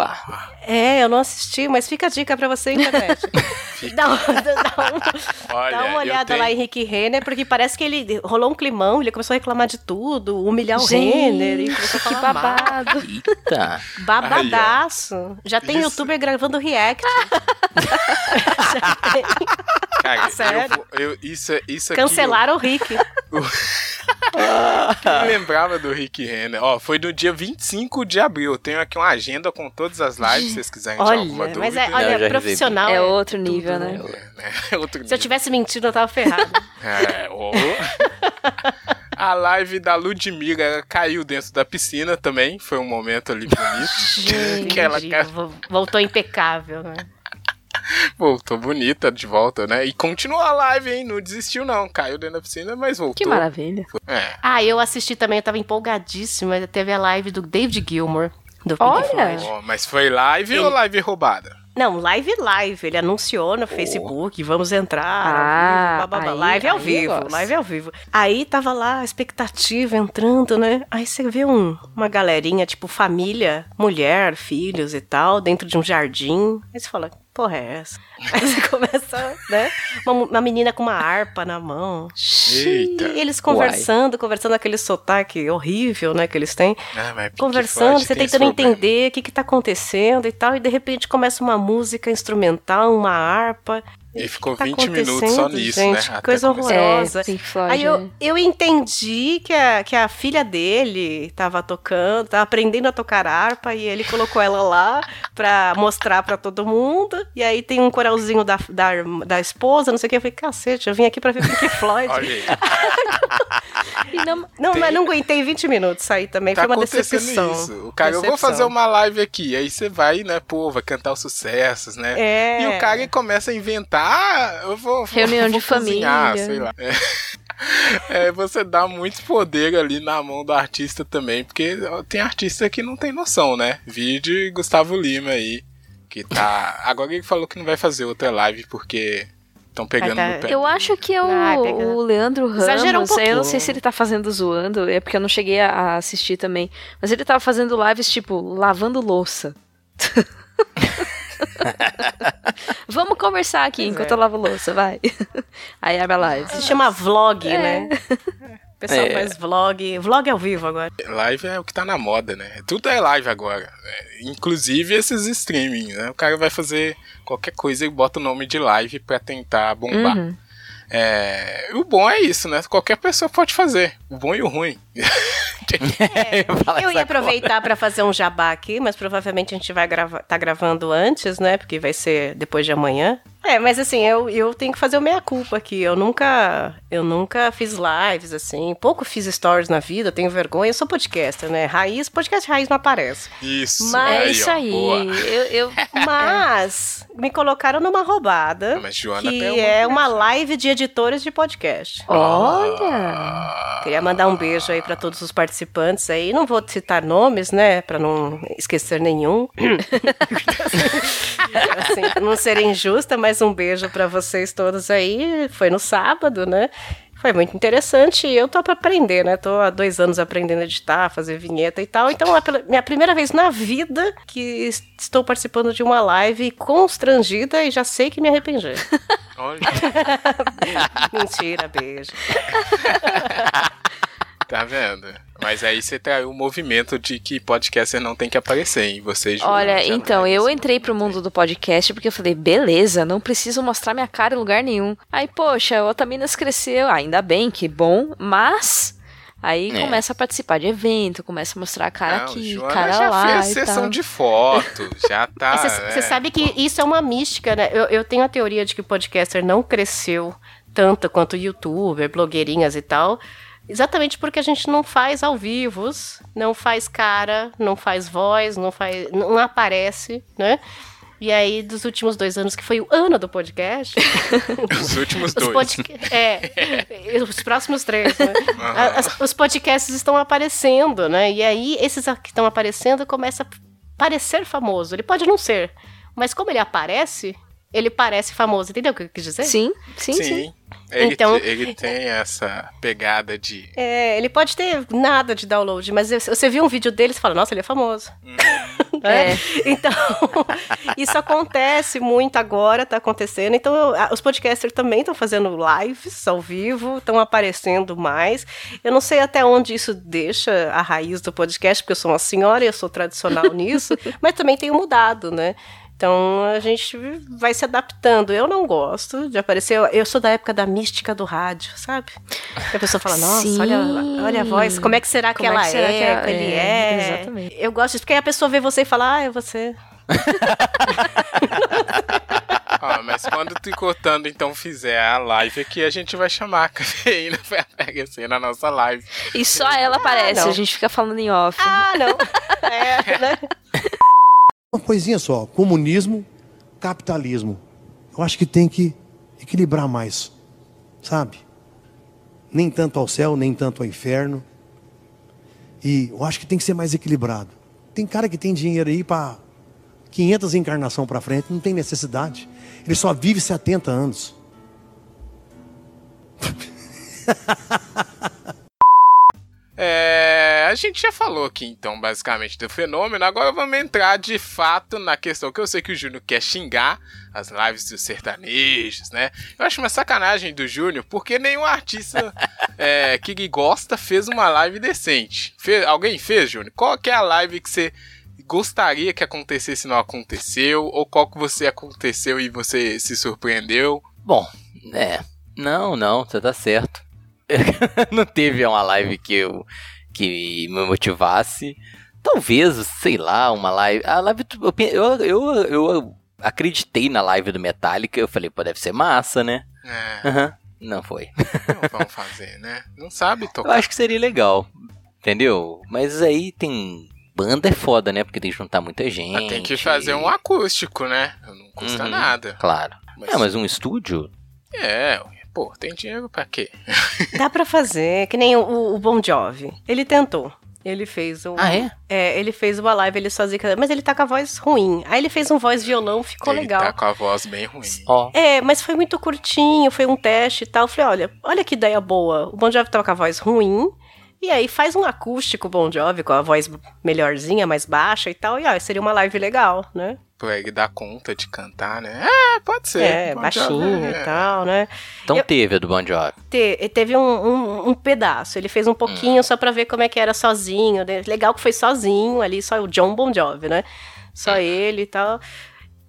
É, eu não assisti, mas fica a dica pra você, internet. dá, uma- dá uma- Olha, dá uma eu olhada tenho- lá em Rick Renner, porque parece que ele rolou um climão, ele começou a reclamar de tudo, humilhar o Gente, Renner. E começou a que falar mal. babado. Eita. Babadaço. Já tem Isso. youtuber gravando react. Já tem. Cara, eu sério? vou- eu- isso, isso aqui. Cancelaram o Rick. Eu lembrava do Rick Renner. Ó, foi no dia 25 de abril. Eu tenho aqui uma agenda com todas as lives, se vocês quiserem tirar alguma Olha, dúvida. mas é, olha, profissional. É é outro nível, né? É outro Se eu nível. tivesse mentido, eu tava ferrado. É, ó. A live da Ludmilla caiu dentro da piscina também. Foi um momento ali bonito. que ela Voltou impecável, né? Voltou bonita de volta, né? E continuou a live, hein? Não desistiu, não. Caiu dentro da piscina, mas voltou. Que maravilha. É. Ah, eu assisti também, eu tava empolgadíssima. Teve a live do David Gilmour, do Pink Olha! Floyd. Ó, mas foi live ou live roubada? Não, live live. Ele anunciou no Facebook, vamos entrar. Ah, ao vivo, blá, blá, blá. aí- live ao vivo, live ao vivo. Aí tava lá a expectativa entrando, né? Aí você vê um- uma galerinha, tipo família, mulher, filhos e tal, dentro de um jardim. Aí você fala, porra é essa? Aí você começa, né? Uma, uma menina com uma harpa na mão. Eita. E eles conversando, conversando aquele sotaque horrível, né, que eles têm Ah, conversando, você tentando entender o que que tá acontecendo e tal, e de repente começa uma música instrumental, uma harpa. E ficou tá 20 minutos só nisso, gente? né? Que coisa horrorosa. É, Floyd, Aí eu, eu entendi que a, que a filha dele tava tocando, tava aprendendo a tocar harpa, e ele colocou ela lá pra mostrar pra todo mundo. E aí tem um coralzinho da, da, da esposa, não sei o que. Eu falei, cacete, eu vim aqui pra ver Pink Floyd. Olha aí. E não- não, Tem- mas não aguentei 20 minutos sair também. Tá Foi uma acontecendo decepção. isso. O cara, eu vou Decepção. fazer uma live aqui. Aí você vai, né, pô, vai cantar os sucessos, né? É. E o cara começa a inventar, ah, eu vou, vou Reunião vou de cozinhar, família. sei lá. É. É, você dá muito poder ali na mão do artista também, porque tem artista que não tem noção, né? Vídeo Gustavo Lima aí, que tá. Agora ele falou que não vai fazer outra live porque estão pegando tá- no pé. Eu acho que é o, pega- o Leandro Ramos. Exagerou um eu não sei se ele tá fazendo zoando, é porque eu não cheguei a assistir também. Mas ele tava fazendo lives, tipo, lavando louça. Vamos conversar aqui enquanto é. eu lavo louça, vai. Aí abre a live. Se chama vlog, É. né? O pessoal É. faz vlog. Vlog ao vivo agora. Live é o que tá na moda, né? Tudo é live agora. É, inclusive esses streaming, né? O cara vai fazer qualquer coisa e bota o nome de live pra tentar bombar. Uhum. É, o bom é isso, né? Qualquer pessoa pode fazer. O bom e o ruim. Fala Eu ia aproveitar pra fazer um jabá aqui, mas provavelmente a gente vai gravar, tá gravando antes, né? Porque vai ser depois de amanhã. É, mas assim, eu, eu tenho que fazer o meia-culpa aqui. Eu nunca, eu nunca fiz lives, assim. Pouco fiz stories na vida, tenho vergonha. Eu sou podcaster, né? Raiz, podcast raiz não aparece. Isso. Mas É isso aí. Eu, eu- Mas me colocaram numa roubada. Mas Joana que é uma live de editores de podcast. Olha! Queria mandar um beijo aí pra todos os participantes aí. Não vou citar nomes, né, Pra não esquecer nenhum. assim, pra não ser injusta, mas um beijo pra vocês todos aí. Foi no sábado, né? Foi muito interessante e eu tô pra aprender, né? Tô há dois anos aprendendo a editar, fazer vinheta e tal. Então é minha primeira vez na vida que es- estou participando de uma live constrangida e já sei que me arrependi. Olha, Mentira, beijo. tá vendo? Mas aí você tem o movimento de que podcaster não tem que aparecer, hein? Você, Joana, Olha, já então, é eu entrei pro mundo do podcast porque eu falei, beleza, não preciso mostrar minha cara em lugar nenhum. Aí, poxa, o Otaminas cresceu, ainda bem, que bom, mas. Aí É. começa a participar de evento, começa a mostrar a cara Não, aqui, Joana cara já lá fez e sessão tal. de foto, já tá. Você é. sabe que isso é uma mística, né? Eu, eu tenho a teoria de que o podcaster não cresceu tanto quanto o youtuber, blogueirinhas e tal. Exatamente porque a gente não faz ao vivo, não faz cara, não faz voz, não faz, não aparece, né? E aí, dos últimos dois anos, que foi o ano do podcast, Os últimos os, dois. podca- é, os próximos três, né? A- as- os podcasts estão aparecendo, né? E aí, esses que estão aparecendo começam a parecer famoso. Ele pode não ser, mas como ele aparece, ele parece famoso. Entendeu o que eu quis dizer? Sim, sim, sim. Sim. Ele, Então- ele tem essa pegada de. É, ele pode ter nada de download, mas se você viu um vídeo dele, você fala, nossa, ele é famoso. Né? É. Então, isso acontece muito agora, tá acontecendo. Então, os podcasters também estão fazendo lives ao vivo, estão aparecendo mais. Eu não sei até onde isso deixa a raiz do podcast, porque eu sou uma senhora e eu sou tradicional nisso, mas também tenho mudado, né? Então a gente vai se adaptando. Eu não gosto de aparecer. Eu, eu sou da época da mística do rádio, sabe? Que a pessoa fala, nossa, Sim. olha, olha a voz, como é que será que Como é ela que será é, que ela- que ele é, é? exatamente. Eu gosto disso, porque aí a pessoa vê você e fala, ah, é você. Ó, mas quando o Tricotando então fizer a live aqui, a gente vai chamar a cafeína pra aparecer na nossa live. E só ela aparece, não. a gente fica falando em off. Ah, não. É, né? Uma coisinha só: comunismo, capitalismo. Eu acho que tem que equilibrar mais, sabe? Nem tanto ao céu, nem tanto ao inferno. E eu acho que tem que ser mais equilibrado. Tem cara que tem dinheiro aí para 500 encarnação para frente, não tem necessidade. Ele só vive 70 anos. É, a gente já falou aqui então basicamente do fenômeno, agora vamos entrar de fato na questão que eu sei que o Júnior quer xingar as lives dos sertanejos, né? Eu acho uma sacanagem do Júnior, porque nenhum artista é, que gosta fez uma live decente. Fez, alguém fez, Júnior? Qual que é a live que você gostaria que acontecesse e não aconteceu? Ou qual que você aconteceu e você se surpreendeu? Bom, é. Não, não, você tá certo. não teve uma live que eu que me motivasse. Talvez, sei lá, uma live. A live. Eu, eu, eu, eu acreditei na live do Metallica. Eu falei, pô, deve ser massa, né? É, Aham. Não foi. não vamos fazer, né? Não sabe Eu tocar. acho que seria legal. Entendeu? Mas aí tem. Banda é foda, né? Porque tem que juntar muita gente. Mas tem que fazer um acústico, né? Não custa Uhum. nada. Claro. Mas- É, mas um estúdio? É, pô, tem dinheiro pra quê? Dá pra fazer, que nem o, o Bon Jovi. Ele tentou. Ele fez um. Ah, é? É, ele fez uma live, ele sozinho, mas ele tá com a voz ruim. Aí ele fez um voz violão, ficou Ele legal. tá com a voz bem ruim. Ó. É, mas foi muito curtinho, foi um teste e tal. Eu falei, olha, olha que ideia boa. O Bon Jovi tava com a voz ruim, e aí faz um acústico Bon Jovi com a voz melhorzinha, mais baixa e tal, e ó, seria uma live legal, né? Pra ele dar conta de cantar, né? É, pode ser. É, Bon baixinho Jovi, e é. tal, né? Então Eu- teve a do Bon Jovi. Te- teve um, um- um pedaço, ele fez um pouquinho só pra ver como é que era sozinho. né? Legal que foi sozinho ali, só o John Bon Jovi, né? Só ele e tal.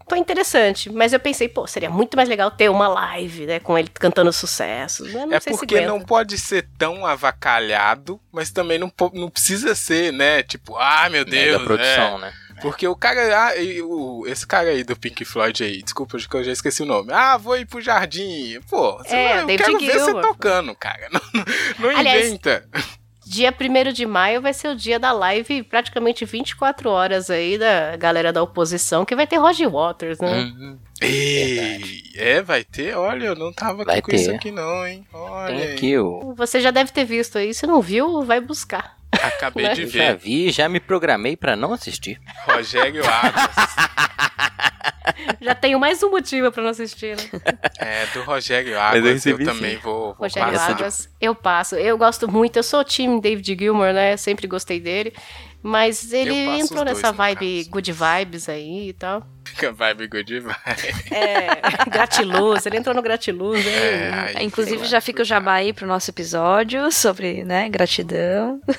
Foi interessante, mas eu pensei, pô, seria muito mais legal ter uma live, né, com ele cantando sucessos. Mas não É sei porque não pode ser tão avacalhado, mas também não, não precisa ser, né? Tipo, ah, meu Mega Deus. produção, é. né? Porque o cara, ah, o, esse cara aí do Pink Floyd aí, desculpa que eu já esqueci o nome. Ah, vou ir pro jardim. Pô, você É, vai, eu quero ver você tocando, cara. Não, não, não Aliás, inventa. Dia 1 de maio vai ser o dia da live, praticamente 24 horas aí da galera da oposição, que vai ter Roger Waters, né? Uhum. Ei, é, vai ter? Olha, eu não tava Vai com isso ter. aqui não, hein? Olha Tem aqui. Você já deve ter visto aí, se não viu, vai buscar. Acabei de Eu já ver. vi, já me programei pra não assistir. Rogério Águas. Já tenho mais um motivo pra não assistir, né? É, do Rogério eu Águas eu, recebi, também vou, vou Rogério passar. Águas, eu passo. Eu gosto muito, eu sou time David Gilmour, né? Sempre gostei dele. Mas ele entrou nessa vibe caso. good vibes aí e tal. Vibe good vai. É, gratiluz, ele entrou no gratiluz, né? É, aí, Inclusive, já fica o jabá aí pro nosso episódio sobre, né, gratidão.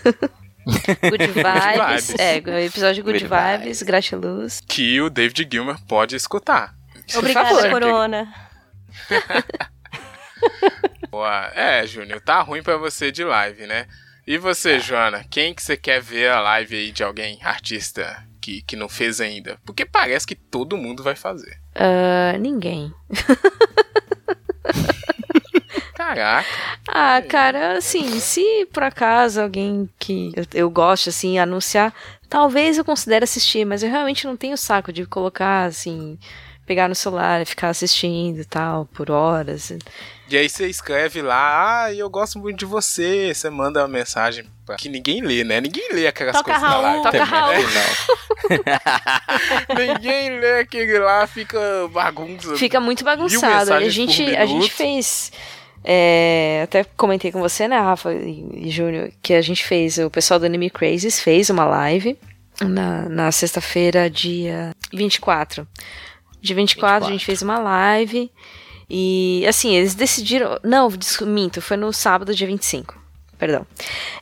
Good vibes. vibes. É, o episódio Good, Good vibes, vibes. gratiluz. Que o David Gilmer pode escutar. Obrigada, favor. Corona. Boa. É, Júnior, tá ruim pra você de live, né? E você, Joana, quem que você quer ver a live aí de alguém, artista, que, que não fez ainda? Porque parece que todo mundo vai fazer. Ah, ninguém. Caraca. Ah, cara, assim, se por acaso alguém que eu, eu gosto, assim, anunciar, talvez eu considere assistir, mas eu realmente não tenho saco de colocar, assim, pegar no celular e ficar assistindo e tal, por horas. E aí você escreve lá, ah, eu gosto muito de você. Você manda uma mensagem pra... que ninguém lê, né? Ninguém lê aquelas Toca coisas Raul, live. Toca também, Raul. né? ninguém lê aquele lá, fica bagunça. Fica muito bagunçado. A gente, a gente fez. é, até comentei com você, né, Rafa e, e Júnior, que a gente fez, o pessoal do Anime Crazes fez uma live na, na sexta-feira, dia 24. Dia 24, a gente 24. fez uma live. E assim, eles decidiram. Não, minto, foi no sábado, dia 25. Perdão.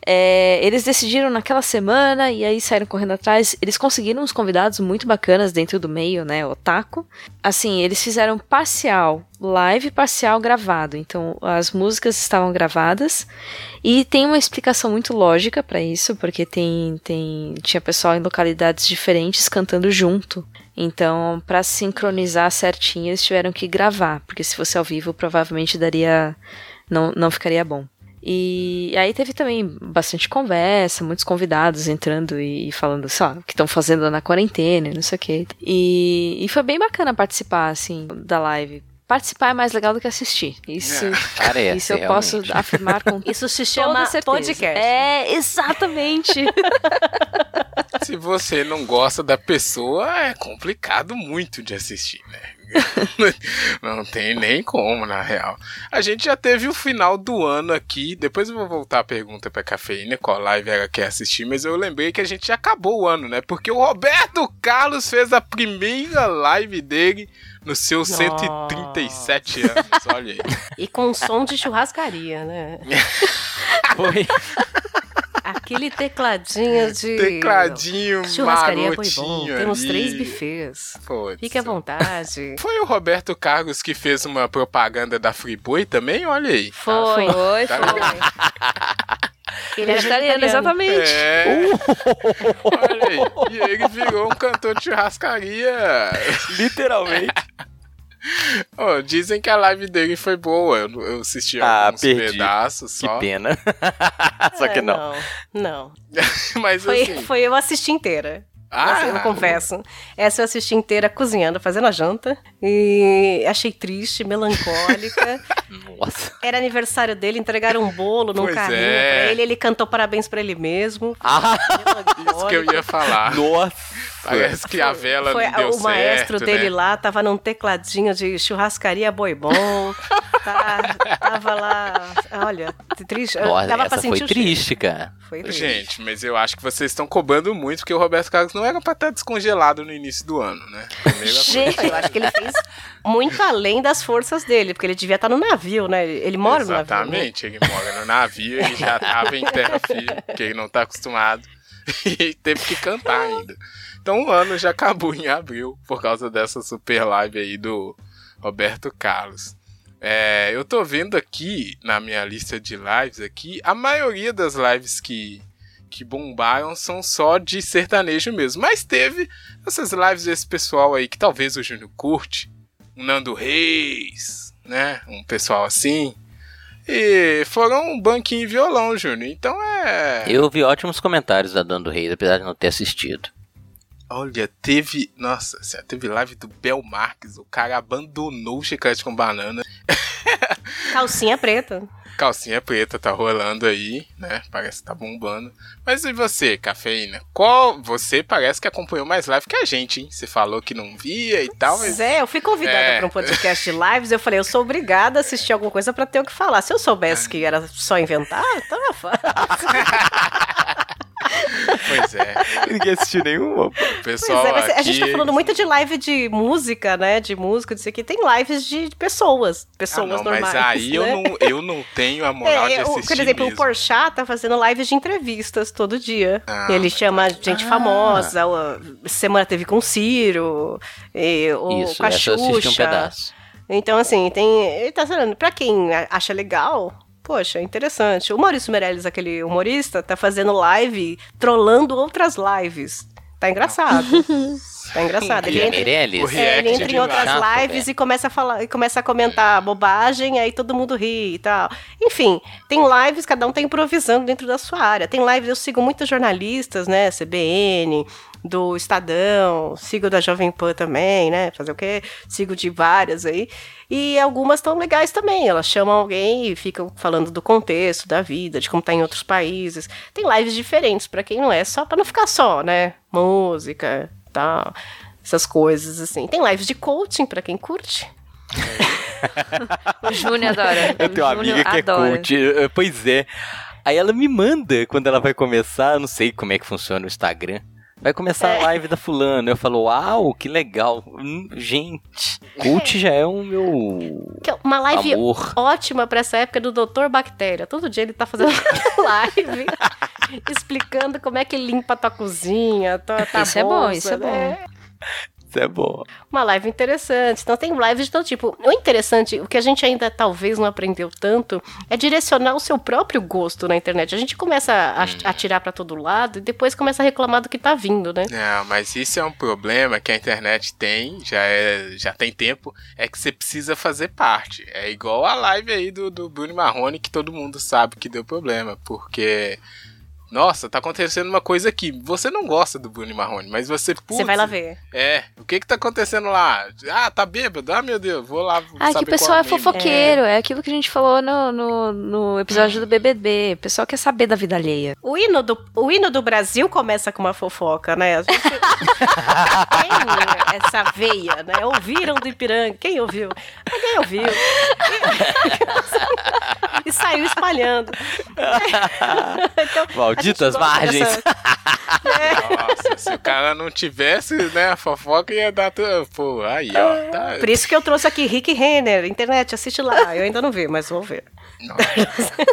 É, eles decidiram naquela semana e aí saíram correndo atrás. Eles conseguiram uns convidados muito bacanas dentro do meio, né? Otaku. Assim, eles fizeram parcial, live parcial gravado. Então, as músicas estavam gravadas e tem uma explicação muito lógica pra isso, porque tem, tem tinha pessoal em localidades diferentes cantando junto. Então, pra sincronizar certinho, eles tiveram que gravar, porque se fosse ao vivo, provavelmente daria não, não ficaria bom. E aí teve também bastante conversa, muitos convidados entrando e falando, sei lá, o que estão fazendo na quarentena, e não sei o quê. E, e foi bem bacana participar, assim, da live. participar é mais legal do que assistir. Isso, Parece, isso eu posso realmente. afirmar com Isso se toda chama certeza. podcast. É, exatamente. Se você não gosta da pessoa, é complicado muito de assistir, né? Não tem nem como, na real. A gente já teve o final do ano aqui. Depois eu vou voltar a pergunta pra cafeína, qual live ela quer assistir, mas eu lembrei que a gente já acabou o ano, né? Porque o Roberto Carlos fez a primeira live dele nos seus Nossa. 137 anos. Olha aí. E com som de churrascaria, né? Foi. Aquele tecladinho de. Tecladinho Churrascaria foi bom. marotinho Temos ali. três buffets. Fique à vontade. Foi o Roberto Carlos que fez uma propaganda da Friboi também? Olha aí. Foi, foi, Tá foi. Ele é Vegetariano, exatamente. É. Olha aí. E ele virou um cantor de churrascaria. Literalmente. Ó, dizem que a live dele foi boa. Eu, eu assisti Ah, alguns perdi. pedaços Que só. pena. Só que É, não. Não. Mas Foi, assim. foi eu assisti inteira. Ah, Nossa, eu confesso. Essa eu assisti inteira cozinhando, fazendo a janta. E achei triste, melancólica. Nossa. Era aniversário dele, entregaram um bolo num Pois carrinho é. pra ele. Ele cantou parabéns pra ele mesmo. Ah, Isso que eu ia falar. nossa. Parece que a vela Foi não deu o certo, maestro dele né? lá, tava num tecladinho de churrascaria boi bom. tá, tava lá. Olha, triste. Nossa, pra essa sentir foi triste, cara. Foi triste. Gente, mas eu acho que vocês estão cobrando muito, porque o Roberto Carlos não era pra estar descongelado no início do ano, né? Coisa. Gente, eu acho que ele fez muito além das forças dele, porque ele devia estar no navio, né? Ele mora no navio. né? Exatamente, ele mora no navio e já tava em terra firme, porque ele não tá acostumado. E teve que cantar ainda. Então o ano já acabou em abril, por causa dessa super live aí do Roberto Carlos. É, eu tô vendo aqui na minha lista de lives aqui, a maioria das lives que, que bombaram são só de sertanejo mesmo. Mas teve essas lives desse pessoal aí que talvez o Júnior curte, o Nando Reis, né? Um pessoal assim. E foram um banquinho e violão, Júnior. Então é. Eu vi ótimos comentários da Dando Reis, apesar de não ter assistido. Olha, teve. Nossa, senhora, teve live do Bel Marques. O cara abandonou o chiclete com banana. Calcinha preta. Calcinha preta tá rolando aí, né? Parece que tá bombando. Mas e você, cafeína? Qual. Você parece que acompanhou mais live que a gente, hein? Você falou que não via e tal, mas. Pois é, eu fui convidada É. para um podcast de lives, eu falei, eu sou obrigada a assistir alguma coisa pra ter o que falar. Se eu soubesse que era só inventar, tava fácil. Pois é. Ninguém assistiu nenhuma. Pois pessoal. é, mas a gente tá aqui- falando muito de live de música, né? De música, disso aqui. Tem lives de pessoas, Ah, pessoas não, normais. mas aí eu, né? não, eu não tenho a moral de É, o- assistir. por exemplo, mesmo. o Porchat tá fazendo lives de entrevistas todo dia. Ah, Ele chama gente Ah. famosa. Semana teve com o Ciro, e, o, Isso, com a eu assisti um Xuxa. pedaço. Então, assim, tem. Ele tá falando, pra quem acha legal, poxa, é interessante. O Maurício Meirelles, aquele humorista, tá fazendo live, trollando outras lives. Tá engraçado. tá engraçado. Ele entra, Meirelles? é, ele entra em outras chato, lives velho. e começa a falar, e começa a comentar bobagem, aí todo mundo ri e tal. Enfim, tem lives, cada um tá improvisando dentro da sua área. Tem lives, eu sigo muitos jornalistas, né? CBN, do Estadão, sigo da Jovem Pan também, né? Fazer o quê? Sigo de várias aí. E algumas estão legais também. Elas chamam alguém e ficam falando do contexto, da vida, de como tá em outros países. Tem lives diferentes para quem não é, só para não ficar só, né? Música, tal, essas coisas assim. Tem lives de coaching para quem curte. O Júnior adora. Eu tenho uma amiga que é adora. coach. eh, Pois é. Aí ela me manda quando ela vai começar, eu não sei como é que funciona o Instagram. Vai começar É. a live da fulano. Eu falo, uau, que legal. Hum, gente, coach já é o meu Que é uma live amor. ótima para essa época do Doutor Bactéria. Todo dia ele tá fazendo live explicando como é que limpa a tua cozinha, tua, tua Isso é bom, bolsa, isso é né? Isso é bom. Uma live interessante. Então tem lives de todo tipo. O interessante, o que a gente ainda talvez não aprendeu tanto, é direcionar o seu próprio gosto na internet. A gente começa a, a tirar para todo lado e depois começa a reclamar do que tá vindo, né? Não, mas isso é um problema que a internet tem, já, é, já tem tempo, é que você precisa fazer parte. É igual a live aí do, do Bruno Marrone, que todo mundo sabe que deu problema, porque Nossa, tá acontecendo uma coisa aqui. Você não gosta do Bruno Marrone, mas você. Você putz, vai lá ver. É, o que que tá acontecendo lá? Ah, tá bêbado? Ah, meu Deus, vou lá. Ah, que saber o pessoal é fofoqueiro, é. aquilo que a gente falou no, no, no episódio do BBB. O pessoal quer saber da vida alheia. O hino, do, o hino do Brasil começa com uma fofoca, né? A gente tem essa veia, né? Ouviram do Ipiranga? Quem ouviu? Ninguém ouviu. E saiu espalhando. Então, Malditas margens. dessa- Nossa, se o cara não tivesse, né, a fofoca ia dar tudo. Pô, aí, ó. Tá... Por isso que eu trouxe aqui Rick Renner, internet, assiste lá. Eu ainda não vi, mas vou ver.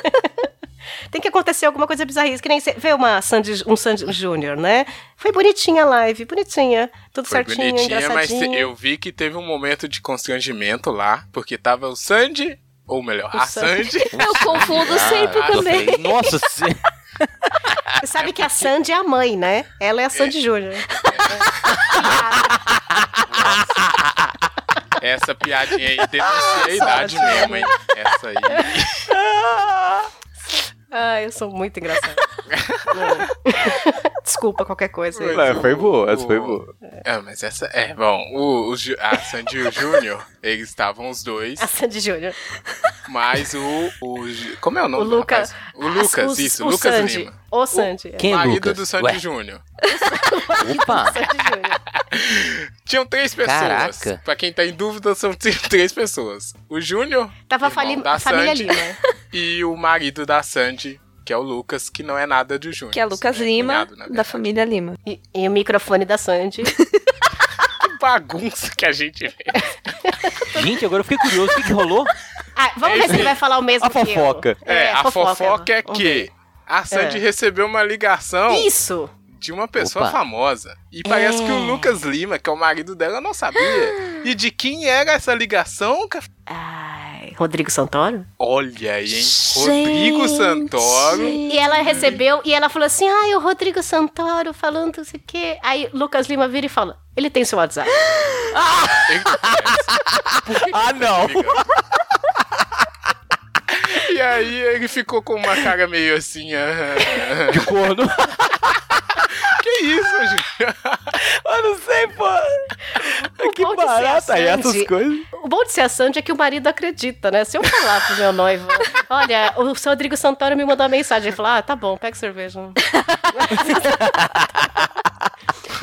Tem que acontecer alguma coisa bizarra. Que nem você vê uma Sandy, um Sandy Júnior, né? Foi bonitinha a live, bonitinha. Tudo Foi certinho, bonitinha, mas eu vi que teve um momento de constrangimento lá, porque tava o Sandy, ou melhor, O a Sandy. Sandy. Eu confundo sempre Ah, também. Nossa, Você sabe que a Sandy é a mãe, né? Ela é a Sandy Júnior. Essa piadinha aí denuncia a idade mesmo, hein? Essa aí. Ah, eu sou muito engraçada. Desculpa qualquer coisa. aí. Foi boa, essa foi boa. É, mas essa. É, bom, o, o a Sandy e o Júnior, eles estavam os dois, A Sandy Júnior. mas o. o como é o nome O do rapaz? O Lucas, Os- isso, o Lucas Sandy. Lima. O Sandy. Quem é marido Lucas? do Sandy. Júnior. Opa! Sandy Júnior. Tinham três pessoas. Caraca. Pra quem tá em dúvida, são três pessoas. O Júnior, Tava fali- da família Sandy, Lima. e o marido da Sandy, que é o Lucas, que não é nada do Júnior. Que é Lucas É Lima, cunhado, da família Lima. E, e o microfone da Sandy. Que bagunça que a gente vê. Gente, agora eu fiquei curioso. O que, que rolou? Ah, vamos ver se ele vai falar o mesmo A que eu. fofoca. É, a fofoca, é Vamos que. A Sandy É. recebeu uma ligação Isso! de uma pessoa Opa. famosa. E parece É. que o Lucas Lima, que é o marido dela, não sabia. E de quem era essa ligação? Ai, Rodrigo Santoro? Olha aí, hein? Rodrigo Santoro. E ela recebeu, e ela falou assim: ai, o Rodrigo Santoro falando não sei o quê. Aí Lucas Lima vira e fala: ele tem seu WhatsApp. Ah, não! E aí ele ficou com uma cara meio assim. ah, De corno. que isso, gente? Eu não sei, pô. Que ser a barata aí essas coisas. O bom de ser a Sandy é que o marido acredita, né? Se eu falar pro meu noivo, olha, o seu Rodrigo Santoro me mandou uma mensagem, ele falou: ah, tá bom, pega cerveja.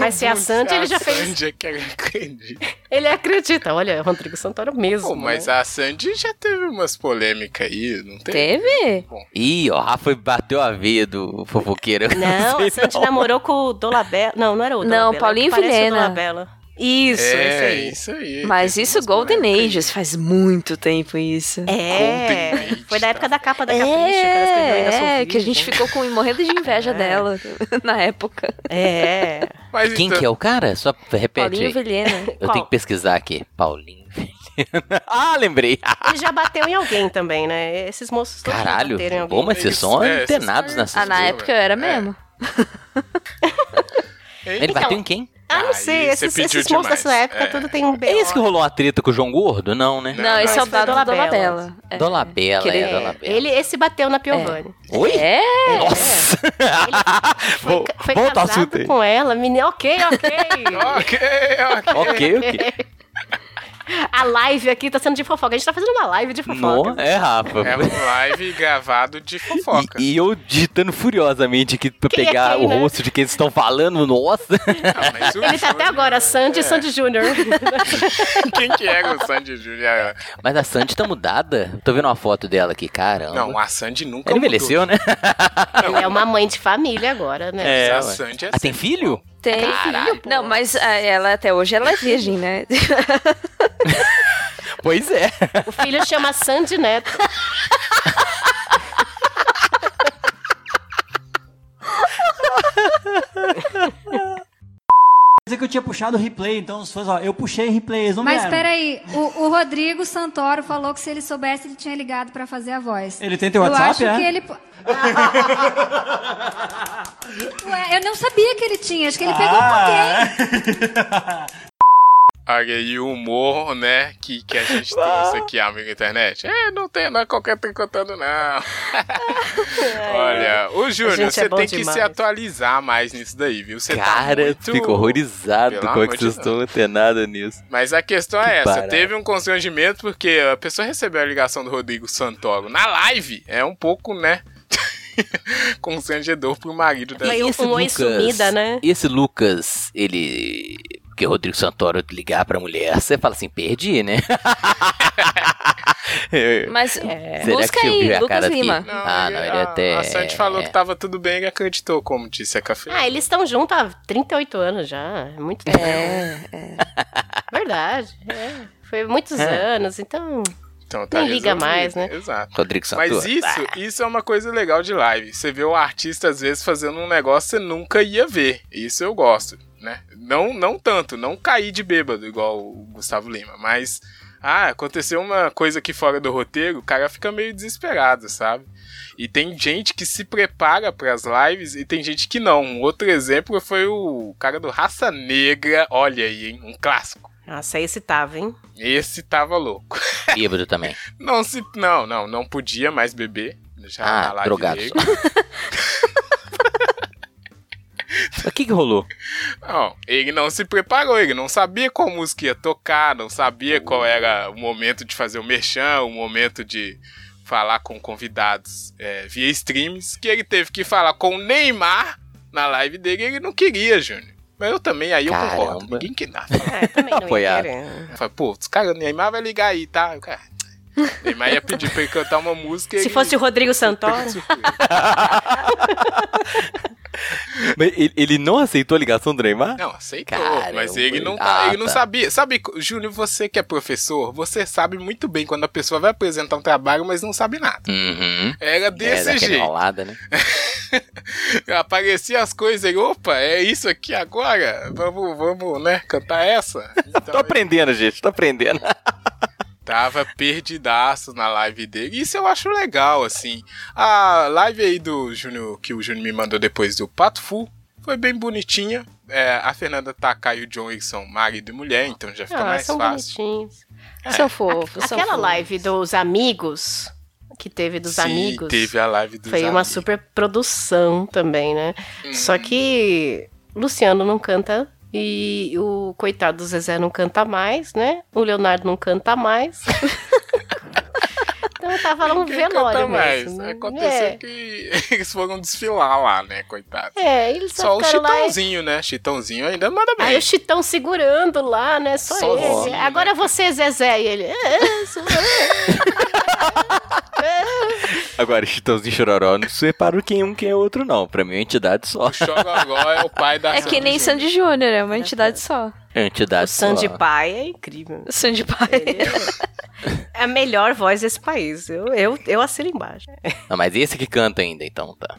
Mas se é a Sandy, ele já fez. Sandy é que ele acredita. Ele acredita, olha, é o Rodrigo Santoro mesmo. Pô, mas né? a Sandy já teve umas polêmicas aí, não tem? Teve? Ih, ó, Rafa bateu a veia do fofoqueiro. Não, sei a Sandy namorou com o Dolabella. Não, não era o Não, Dolabella. Paulinho é que parece o Vilhena. Isso, esse é, aí. isso aí. Mas isso, Golden polêmicas Ages, faz muito tempo isso. É, Golden foi da época da capa da Capricho, que É, é, que a gente ficou com, morrendo de inveja É. dela na época. É. Mas Quem então, que é o cara? Só repete Paulinho aí. Vilhena. Eu Qual? tenho que pesquisar aqui. Paulinho Vilhena. Ah, lembrei. Ele já bateu em alguém também, né? Esses moços todos já Caralho. bateram em alguém. Pô, mas vocês são É, antenados nessas Ah, na época eu era é. mesmo. Ele Então, bateu em quem? Ah, não Aí sei. você Esses, esses demais. dessa época É. tudo tem um B.O. É esse que rolou uma treta com o João Gordo? Não, né? Não, Não, esse é o esse foi dado do Dolabella. Dolabella. É. Ele- é, Dolabella. Ele, esse bateu na Piovani. Oi? É, Nossa! Foi, Vol- foi volta ao casado aí. com ela. Menina, ok, ok. Ok, ok. ok, ok. A live aqui tá sendo de fofoca. A gente tá fazendo uma live de fofoca. Não, é, Rafa. É um live gravado de fofoca. E, e eu digitando furiosamente aqui pra Quem é pegar quem, o né? rosto de quem eles estão falando. Nossa! Não, mas o Ele tá até agora, Sandy É. Sandy Júnior. Quem que era o Sandy Júnior? Mas a Sandy tá mudada. Tô vendo uma foto dela aqui, caramba. Não, a Sandy nunca Ela envelheceu, né? Ela é uma mãe de família agora, né? É, a. Sandy é Ah, tem filho? Tem. Caralho, Não, mas ah, ela até hoje ela é virgem, né? Pois é. O filho chama Sandy Neto. dizer que eu tinha puxado o replay, então se fosse, ó, eu puxei replay, eles não Mas vieram. peraí, o, o Rodrigo Santoro falou que se ele soubesse, ele tinha ligado pra fazer a voz. Ele tem teu eu WhatsApp, acho é? que ele. Ué, eu não sabia que ele tinha, acho que ele pegou com alguém. Olha aí o humor, né, que, que a gente trouxe aqui, amigo internet. É, não tem, não é qualquer tricotando, não. Olha, o Júnior, é você bom tem que demais. se atualizar mais nisso daí, viu? Você tá Cara, muito... fico horrorizado Pelo com é amor que vocês estão antenados nisso. Mas a questão é Que essa, parada. teve um constrangimento porque a pessoa recebeu a ligação do Rodrigo Santoro na live, é um pouco, né, constrangedor pro marido da Mas um oi sumida, né? Esse Lucas, ele. Porque Rodrigo Santoro ligar pra mulher, você fala assim, perdi, né? Mas Será busca que aí, a Lucas aqui? Lima. Ah, não, ele a, até- A Sandy falou que tava tudo bem e acreditou, como disse a Café. Ah, eles estão juntos há 38 anos já. É muito tempo. É, Verdade. é. Foi muitos É. anos, então. Então tá Nem liga mais, né? Exato. Rodrigo Santoro. Mas isso, isso é uma coisa legal de live. Você vê o artista, às vezes, fazendo um negócio que você nunca ia ver. Isso eu gosto, né? Não, não tanto, não cair de bêbado, igual o Gustavo Lima, mas. Ah, aconteceu uma coisa aqui fora do roteiro, o cara fica meio desesperado, sabe? E tem gente que se prepara para as lives e tem gente que não. Um outro exemplo foi o cara do Raça Negra, olha aí, hein? Um clássico. Nossa, esse tava, hein? Esse tava louco. Bêbado também. Não se. Não, não, não podia mais beber. Já Ah, na live drogado o que que rolou? Não, ele não se preparou, ele não sabia qual música ia tocar, não sabia qual era o momento de fazer o merchan, o momento de falar com convidados é, via streams, que ele teve que falar com o Neymar na live dele e ele não queria, Júnior. Mas eu também, aí eu concordo. Caramba. Ninguém que nada. É, também não ia Apoiado. querer. Eu falei, pô, os caras, o Neymar vai ligar aí, tá? O cara, Neymar ia pedir pra ele cantar uma música. Se ele- fosse o Rodrigo Santoro. Mas ele, não aceitou a ligação do Neymar? Não, aceitou, Caramba. mas ele não, tá, Ah, ele não tá. sabia. Sabe, Júnior, você que é professor, você sabe muito bem quando a pessoa vai apresentar um trabalho, mas não sabe nada. Uhum. Era É, desse daquela jeito. enrolada, né? Aparecia as coisas aí, opa, é isso aqui agora? Vamos, vamos, né, cantar essa? Então, Tô aprendendo, gente, tô aprendendo. Tava perdidaço na live dele. Isso eu acho legal, assim. A live aí do Júnior, que o Júnior me mandou depois do Pato Fu, foi bem bonitinha. É, a Fernanda Takai e o John são marido e mulher, então já fica Ah, mais são fácil. bonitinhos. São fofos, são Aquela fofos. live dos amigos, que teve dos Sim, amigos. teve a live dos Foi uma amigos. super produção também, né? Só que Luciano não canta e o coitado do Zezé não canta mais, né? O Leonardo não canta mais. então tava lá um Ninguém velório canta mais. mesmo. né? Aconteceu é. que eles foram desfilar lá, né, coitado. É, eles só, Só o e- Chitãozinho, né? Chitãozinho ainda manda bem. Aí o Chitão segurando lá, né? Só Sozinho, ele. né? Agora você, Zezé. E ele. "É, Agora, Chitãozinho e Chororó, não separo quem é um quem é outro, não. Pra mim é uma entidade só. O Chororó é o pai da É que nem Sandy Júnior, é uma entidade só. É uma entidade O Sandy só. Pai é incrível. Sandy Pai. É a melhor voz desse país. Eu, eu, eu assino embaixo. Não, mas esse que canta ainda, então, tá.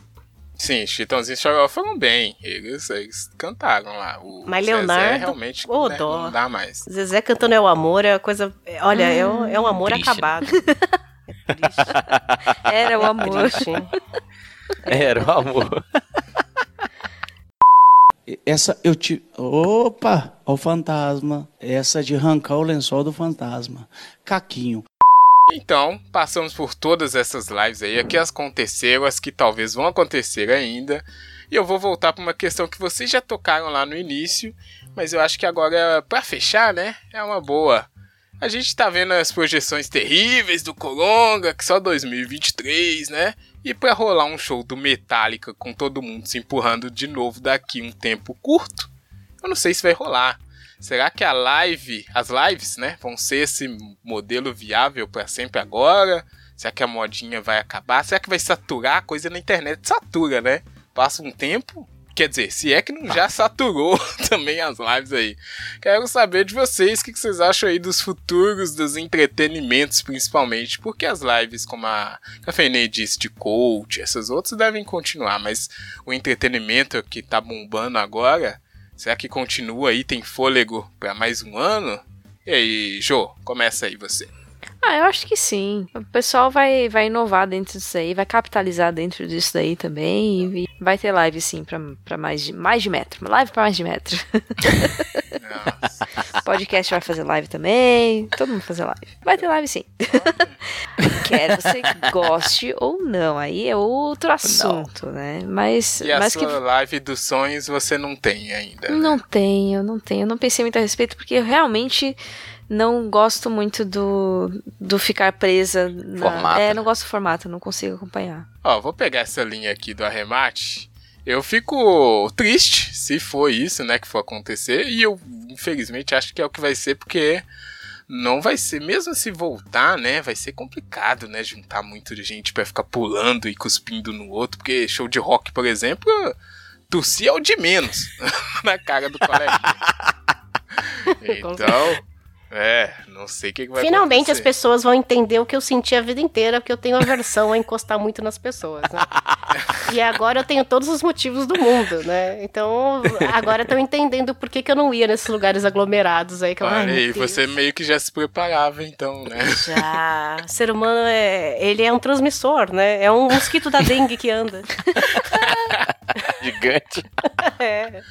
Sim, Chitãozinho e Chororó foram bem. Eles, eles cantaram lá. O Mas Zezé Leonardo, realmente ô, né, dó. não dá mais. Zezé cantando É o Amor é uma coisa. Olha, é, um, é um amor triste, né? Era o amor. Triste. Era o amor. Essa eu te. Opa! Ó o fantasma. Essa de arrancar o lençol do fantasma. Caquinho. Então, passamos por todas essas lives aí, as que aconteceram, as que talvez vão acontecer ainda. E eu vou voltar para uma questão que vocês já tocaram lá no início, mas eu acho que agora, para fechar, né, é uma boa. A gente tá vendo as projeções terríveis do Coronga, que só 2023, né? E para rolar um show do Metallica com todo mundo se empurrando de novo daqui um tempo curto, eu não sei se vai rolar. Será que a live, as lives, né, vão ser esse modelo viável para sempre agora? Será que a modinha vai acabar? Será que vai saturar? A coisa na internet satura, né? Passa um tempo. Quer dizer, se é que não já saturou também as lives aí. Quero saber de vocês o que vocês acham aí dos futuros dos entretenimentos, principalmente. Porque as lives, como a Cafeine disse, de coach, essas outras devem continuar. Mas o entretenimento que tá bombando agora, será que continua aí? Tem fôlego para mais um ano? E aí, Jô, começa aí você. Ah, eu acho que sim. O pessoal vai, vai inovar dentro disso aí, vai capitalizar dentro disso daí também. E vai ter live sim pra, pra mais, de, mais de metro. Live pra mais de metro. Podcast vai fazer live também. Todo mundo vai fazer live. Vai ter live sim. Quer você goste ou não. Aí é outro assunto, né? Mas, E a mas sua que live dos sonhos você não tem ainda. né? não tenho, não tenho. Eu não pensei muito a respeito, porque eu realmente não gosto muito do, do ficar presa na. Formato, é, não gosto do formato, não consigo acompanhar. Ó, vou pegar essa linha aqui do arremate. Eu fico triste se for isso, né, que for acontecer. E eu, infelizmente, acho que é o que vai ser, porque não vai ser, mesmo se voltar, né, vai ser complicado, né, juntar muita gente pra ficar pulando e cuspindo no outro. Porque show de rock, por exemplo, tossir é o de menos na cara do coleguinha. Então, é, não sei o que, que vai Finalmente as acontecer. pessoas vão entender o que eu senti a vida inteira, porque eu tenho aversão a encostar muito nas pessoas, né? E agora eu tenho todos os motivos do mundo, né? Então, agora estão entendendo por que, que eu não ia nesses lugares aglomerados aí. Que eu, Olha Deus. você meio que já se preparava, então, né? Já. O ser humano é. Ele é um transmissor, né? É um mosquito da dengue que anda. Gigante. É.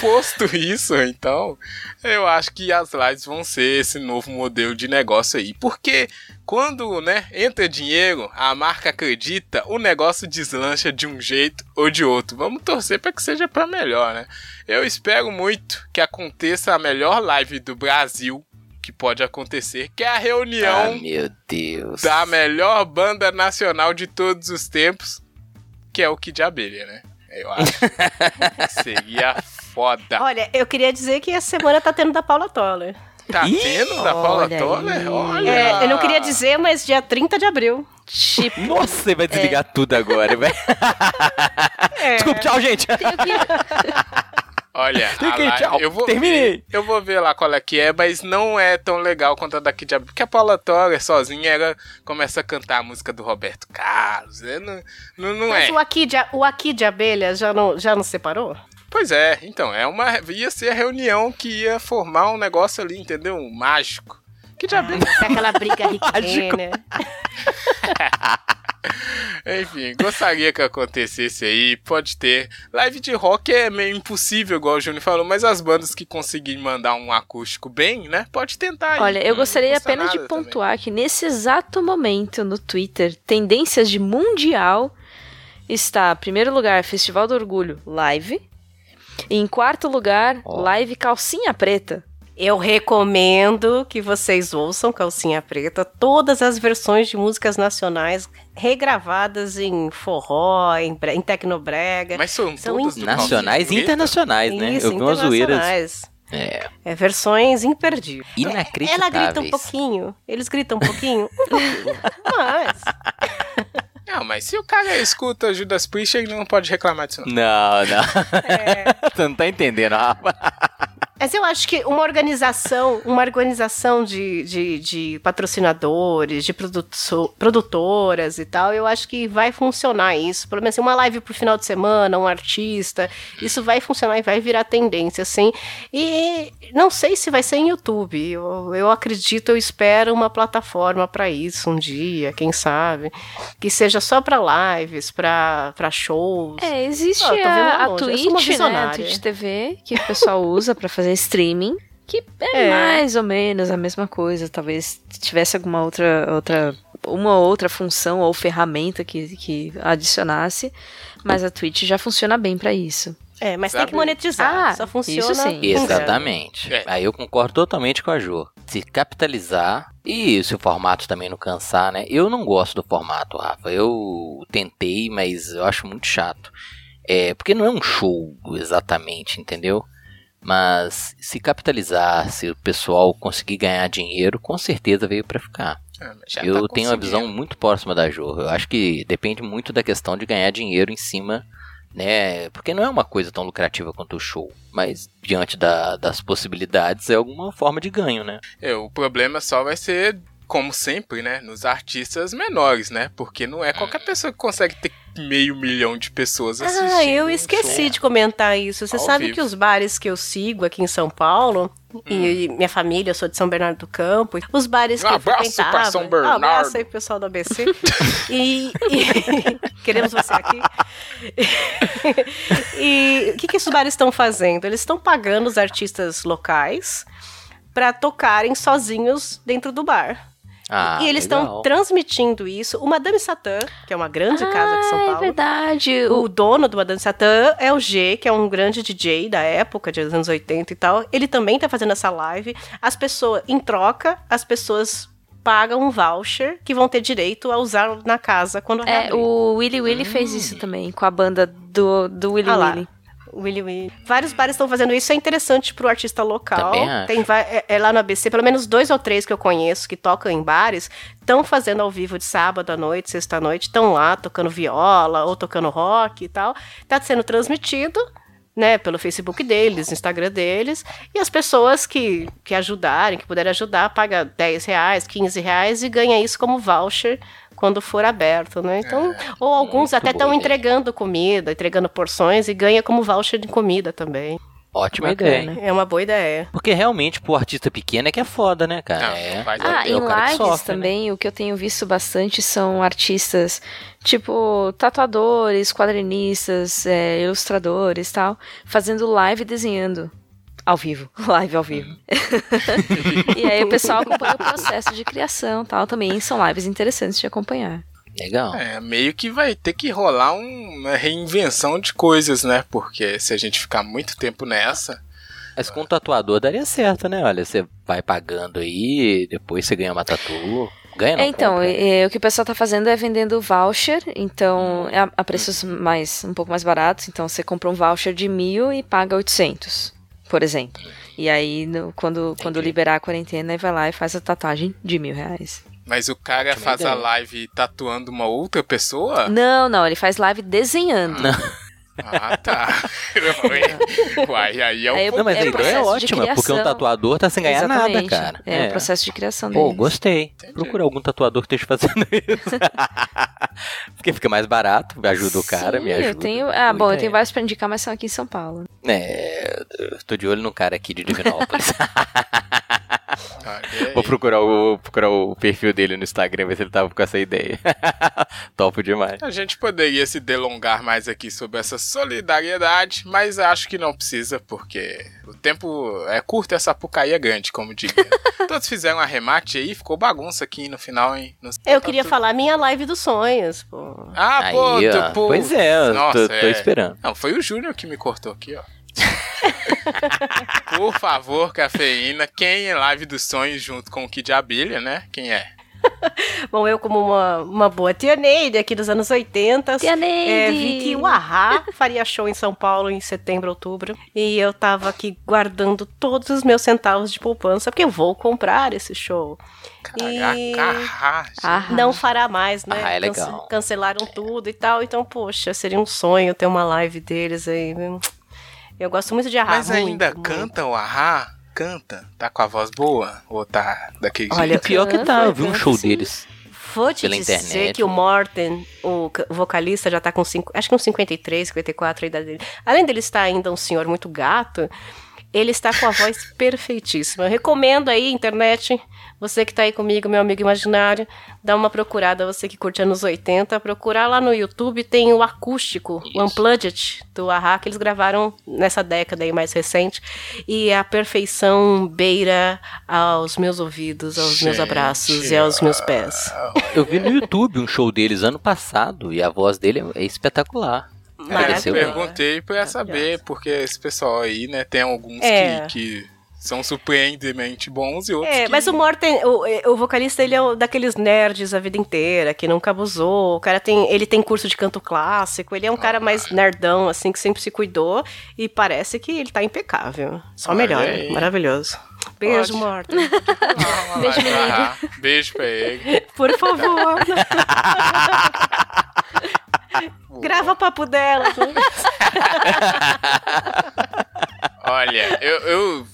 Posto isso, então, eu acho que as lives vão ser esse novo modelo de negócio aí. Porque quando, né, entra dinheiro, a marca acredita, o negócio deslancha de um jeito ou de outro. Vamos torcer para que seja para melhor, né? Eu espero muito que aconteça a melhor live do Brasil que pode acontecer, que é a Ah, reunião Deus. da melhor banda nacional de todos os tempos, que é o Kid Abelha, né? Eu acho seria foda. Olha, eu queria dizer que essa semana tá tendo da Paula Toller. Tá Ih, tendo da Paula olha Toller? aí. Olha! É, eu não queria dizer, mas dia 30 de abril. Tipo, Nossa, você vai desligar tudo agora, velho. É. Desculpa, tchau, gente. tenho que- Olha, tchau. eu vou Terminei. ver, eu vou ver lá qual é que é, mas não é tão legal quanto a daqui de Abelha. Porque a Paula Toller sozinha, ela começa a cantar a música do Roberto Carlos. Não, não, não Mas é. o aqui, de, o aqui de abelha já não, já não separou? Pois é, então, é uma. Ia ser a reunião que ia formar um negócio ali, entendeu? Um mágico. Que de abelha. É aquela briga riquinha. Enfim, gostaria que acontecesse aí, pode ter. Live de rock é meio impossível, igual o Júnior falou, mas as bandas que conseguirem mandar um acústico bem, né, pode tentar aí. Olha, eu Não gostaria apenas de nada também. pontuar que nesse exato momento no Twitter, tendências de mundial está, primeiro lugar, Festival do Orgulho Live. Em quarto lugar, Ó. Live Calcinha Preta. Eu recomendo que vocês ouçam Calcinha Preta, todas as versões de músicas nacionais regravadas em forró, em, bre- em tecnobrega. Mas são, São todas do Nacionais e internacionais, né? Isso, Eu vi umas zoeiras. internacionais. É, É, versões imperdíveis. Ela inacreditáveis. grita um pouquinho, eles gritam um pouquinho, um pouquinho, mas... Não, mas se o cara escuta Judas Priest, ele não pode reclamar disso. Não. Não, não. É, Você não tá entendendo, Rafa. Mas eu acho que uma organização, uma organização de, de, de patrocinadores, de produto- produtoras e tal, eu acho que vai funcionar isso. Pelo menos assim, uma live pro final de semana, um artista, isso vai funcionar e vai virar tendência, assim. E não sei se vai ser em YouTube. Eu, eu acredito, eu espero uma plataforma para isso um dia, quem sabe. Que seja só para lives, para shows. É, existe lá a, a Twitch, né? A. Twitch TV, que o pessoal usa pra fazer streaming. Que é, É. mais ou menos a mesma coisa. Talvez tivesse alguma outra, outra uma outra função ou ferramenta que, que adicionasse. Mas a Twitch já funciona bem pra isso. É, mas tem Sabe? que monetizar. Ah, só isso funciona. sim. com grana. Exatamente. É. Aí eu concordo totalmente com a Jo. Se capitalizar e se o formato também não cansar, né? Eu não gosto do formato, Rafa. Eu tentei, mas eu acho muito chato. É, porque não é um show exatamente, entendeu? Mas se capitalizar, se o pessoal conseguir ganhar dinheiro, com certeza veio pra ficar. Ah, eu tá tenho uma visão muito próxima da Jo. Eu acho que depende muito da questão de ganhar dinheiro em cima, né? Porque não é uma coisa tão lucrativa quanto o show. Mas diante da- das possibilidades é alguma forma de ganho, né? É, o problema só vai ser, como sempre, né? Nos artistas menores, né? Porque não é qualquer pessoa que consegue ter meio milhão de pessoas assistindo. Ah, eu um esqueci show. de comentar isso. Você Ao sabe vivo. que os bares que eu sigo aqui em São Paulo, Hum. e minha família, eu sou de São Bernardo do Campo, os bares Um que eu abraço frequentava... pra São Um Bernardo. abraço aí pessoal do ABC. e, e- queremos você aqui. e o que, que esses bares estão fazendo? Eles estão pagando os artistas locais pra tocarem sozinhos dentro do bar. Ah, e eles estão transmitindo isso. O Madame Satã, que é uma grande casa de São Ah, é Paulo. verdade. O dono do Madame Satã é o G, que é um grande DJ da época, de anos 80 e tal. Ele também tá fazendo essa live. As pessoas, em troca, as pessoas pagam um voucher que vão ter direito a usar na casa quando É, reabrir. o Willy Willy fez isso também, com a banda do, do Willy Ah lá. Willy. Willy. Vários bares estão fazendo isso, é interessante pro artista local. Também. Tem é, é lá no ABC, pelo menos dois ou três que eu conheço que tocam em bares, estão fazendo ao vivo de sábado à noite, sexta à noite, estão lá tocando viola ou tocando rock e tal. Tá sendo transmitido, né, pelo Facebook deles, Instagram deles, e as pessoas que, que ajudarem, que puderem ajudar, paga 10 reais, 15 reais e ganha isso como voucher quando for aberto, né? Então, ou alguns até estão entregando comida, entregando porções e ganha como voucher de comida também. Ótima Bacana. ideia. É uma boa ideia. Porque realmente, pro artista pequeno é que é foda, né, cara? Não, é, Ah, é em o cara que lives sofre, né? também, o que eu tenho visto bastante são artistas, tipo, tatuadores, quadrinistas, é, ilustradores tal, fazendo live e desenhando. Ao vivo, live ao vivo. e aí o pessoal acompanha o processo de criação tal. Também são lives interessantes de acompanhar. Legal. É, meio que vai ter que rolar um- uma reinvenção de coisas, né? Porque se a gente ficar muito tempo nessa. Mas com o tatuador daria certo, né? Olha, você vai pagando aí, depois você ganha uma tatu. Ganha não, É, então, é, o que o pessoal tá fazendo é vendendo voucher, então é a, a preços mais um pouco mais baratos. Então você compra um voucher de mil e paga 800, por exemplo. E aí, no- quando, quando liberar a quarentena, aí vai lá e faz a tatuagem de mil reais. Mas o cara Ótima faz a ideia. live tatuando uma outra pessoa? Não, não, ele faz live desenhando. Ah, tá. Uai, aí é o Aí Não, mas é a ideia é ótima, porque um tatuador tá sem ganhar nada, Exatamente. cara. É, o processo de criação Pô, dele. gostei. Procura algum tatuador que esteja fazendo isso. porque fica mais barato, me ajuda o cara, Sim, me ajuda. Eu tenho, ah, bom, eu tenho vários pra indicar, mas são aqui em São Paulo. É, eu tô de olho no cara aqui de Divinópolis. Aí. Vou procurar o, procurar o perfil dele no Instagram, ver se ele tava com essa ideia. Topo demais. A gente poderia se delongar mais aqui sobre essa solidariedade, mas acho que não precisa, porque o tempo é curto e essa pucaí é grande, como diria. Todos fizeram um arremate aí, ficou bagunça aqui no final, hein? Sei Eu tá queria tudo- falar minha live dos sonhos, pô. Ah, pô, Aí, tu- pô. Pois é, Nossa, tô, tô é. esperando. Não, foi o Júnior que me cortou aqui, ó. Por favor, cafeína, quem é live dos sonhos junto com o Kid Abelha, né? Quem é? Bom, eu como uma, uma boa tia Neide aqui dos anos 80, Tia Neide! é, vi que o Ahá faria show em São Paulo em setembro, outubro, e eu tava aqui guardando todos os meus centavos de poupança, porque eu vou comprar esse show. E Caraca, Ah, não fará mais, né? Ah, é legal. Cancelaram tudo e tal, então, poxa, seria um sonho ter uma live deles aí. Eu gosto muito de Ahá. Mas ainda muito, muito. canta o Ahá? Canta? Tá com a voz boa? Ou tá daquele Olha, jeito? Pior que tá, eu vi um show sim. deles. Vou te pela dizer internet, que o? Morten, o vocalista, já tá com cinco, acho que uns 53, 54 a idade dele. Além dele estar ainda um senhor muito gato, ele está com a voz perfeitíssima. Eu recomendo aí, internet, você que tá aí comigo, meu amigo imaginário, dá uma procurada, você que curte anos 80, procurar lá no YouTube, tem o acústico, o Unplugged do Ahá, que eles gravaram nessa década aí mais recente, e a perfeição beira aos meus ouvidos, aos meus Gente, abraços e aos meus pés. Eu vi no YouTube um show deles ano passado e a voz dele é espetacular. É, eu perguntei pra saber, porque esse pessoal aí, né, tem alguns É. que, que são surpreendentemente bons e outros É, que... mas o Morten, o, o vocalista, ele é daqueles nerds a vida inteira, que nunca abusou. O cara tem, ele tem curso de canto clássico, ele é um cara mais nerdão, assim, que sempre se cuidou. E parece que ele tá impecável. Só Olha melhor, aí. maravilhoso. Beijo, Pode. Morten. Ah, Beijo, menino. Beijo pra ele. Por favor. Grava papo dela. Olha, eu, eu,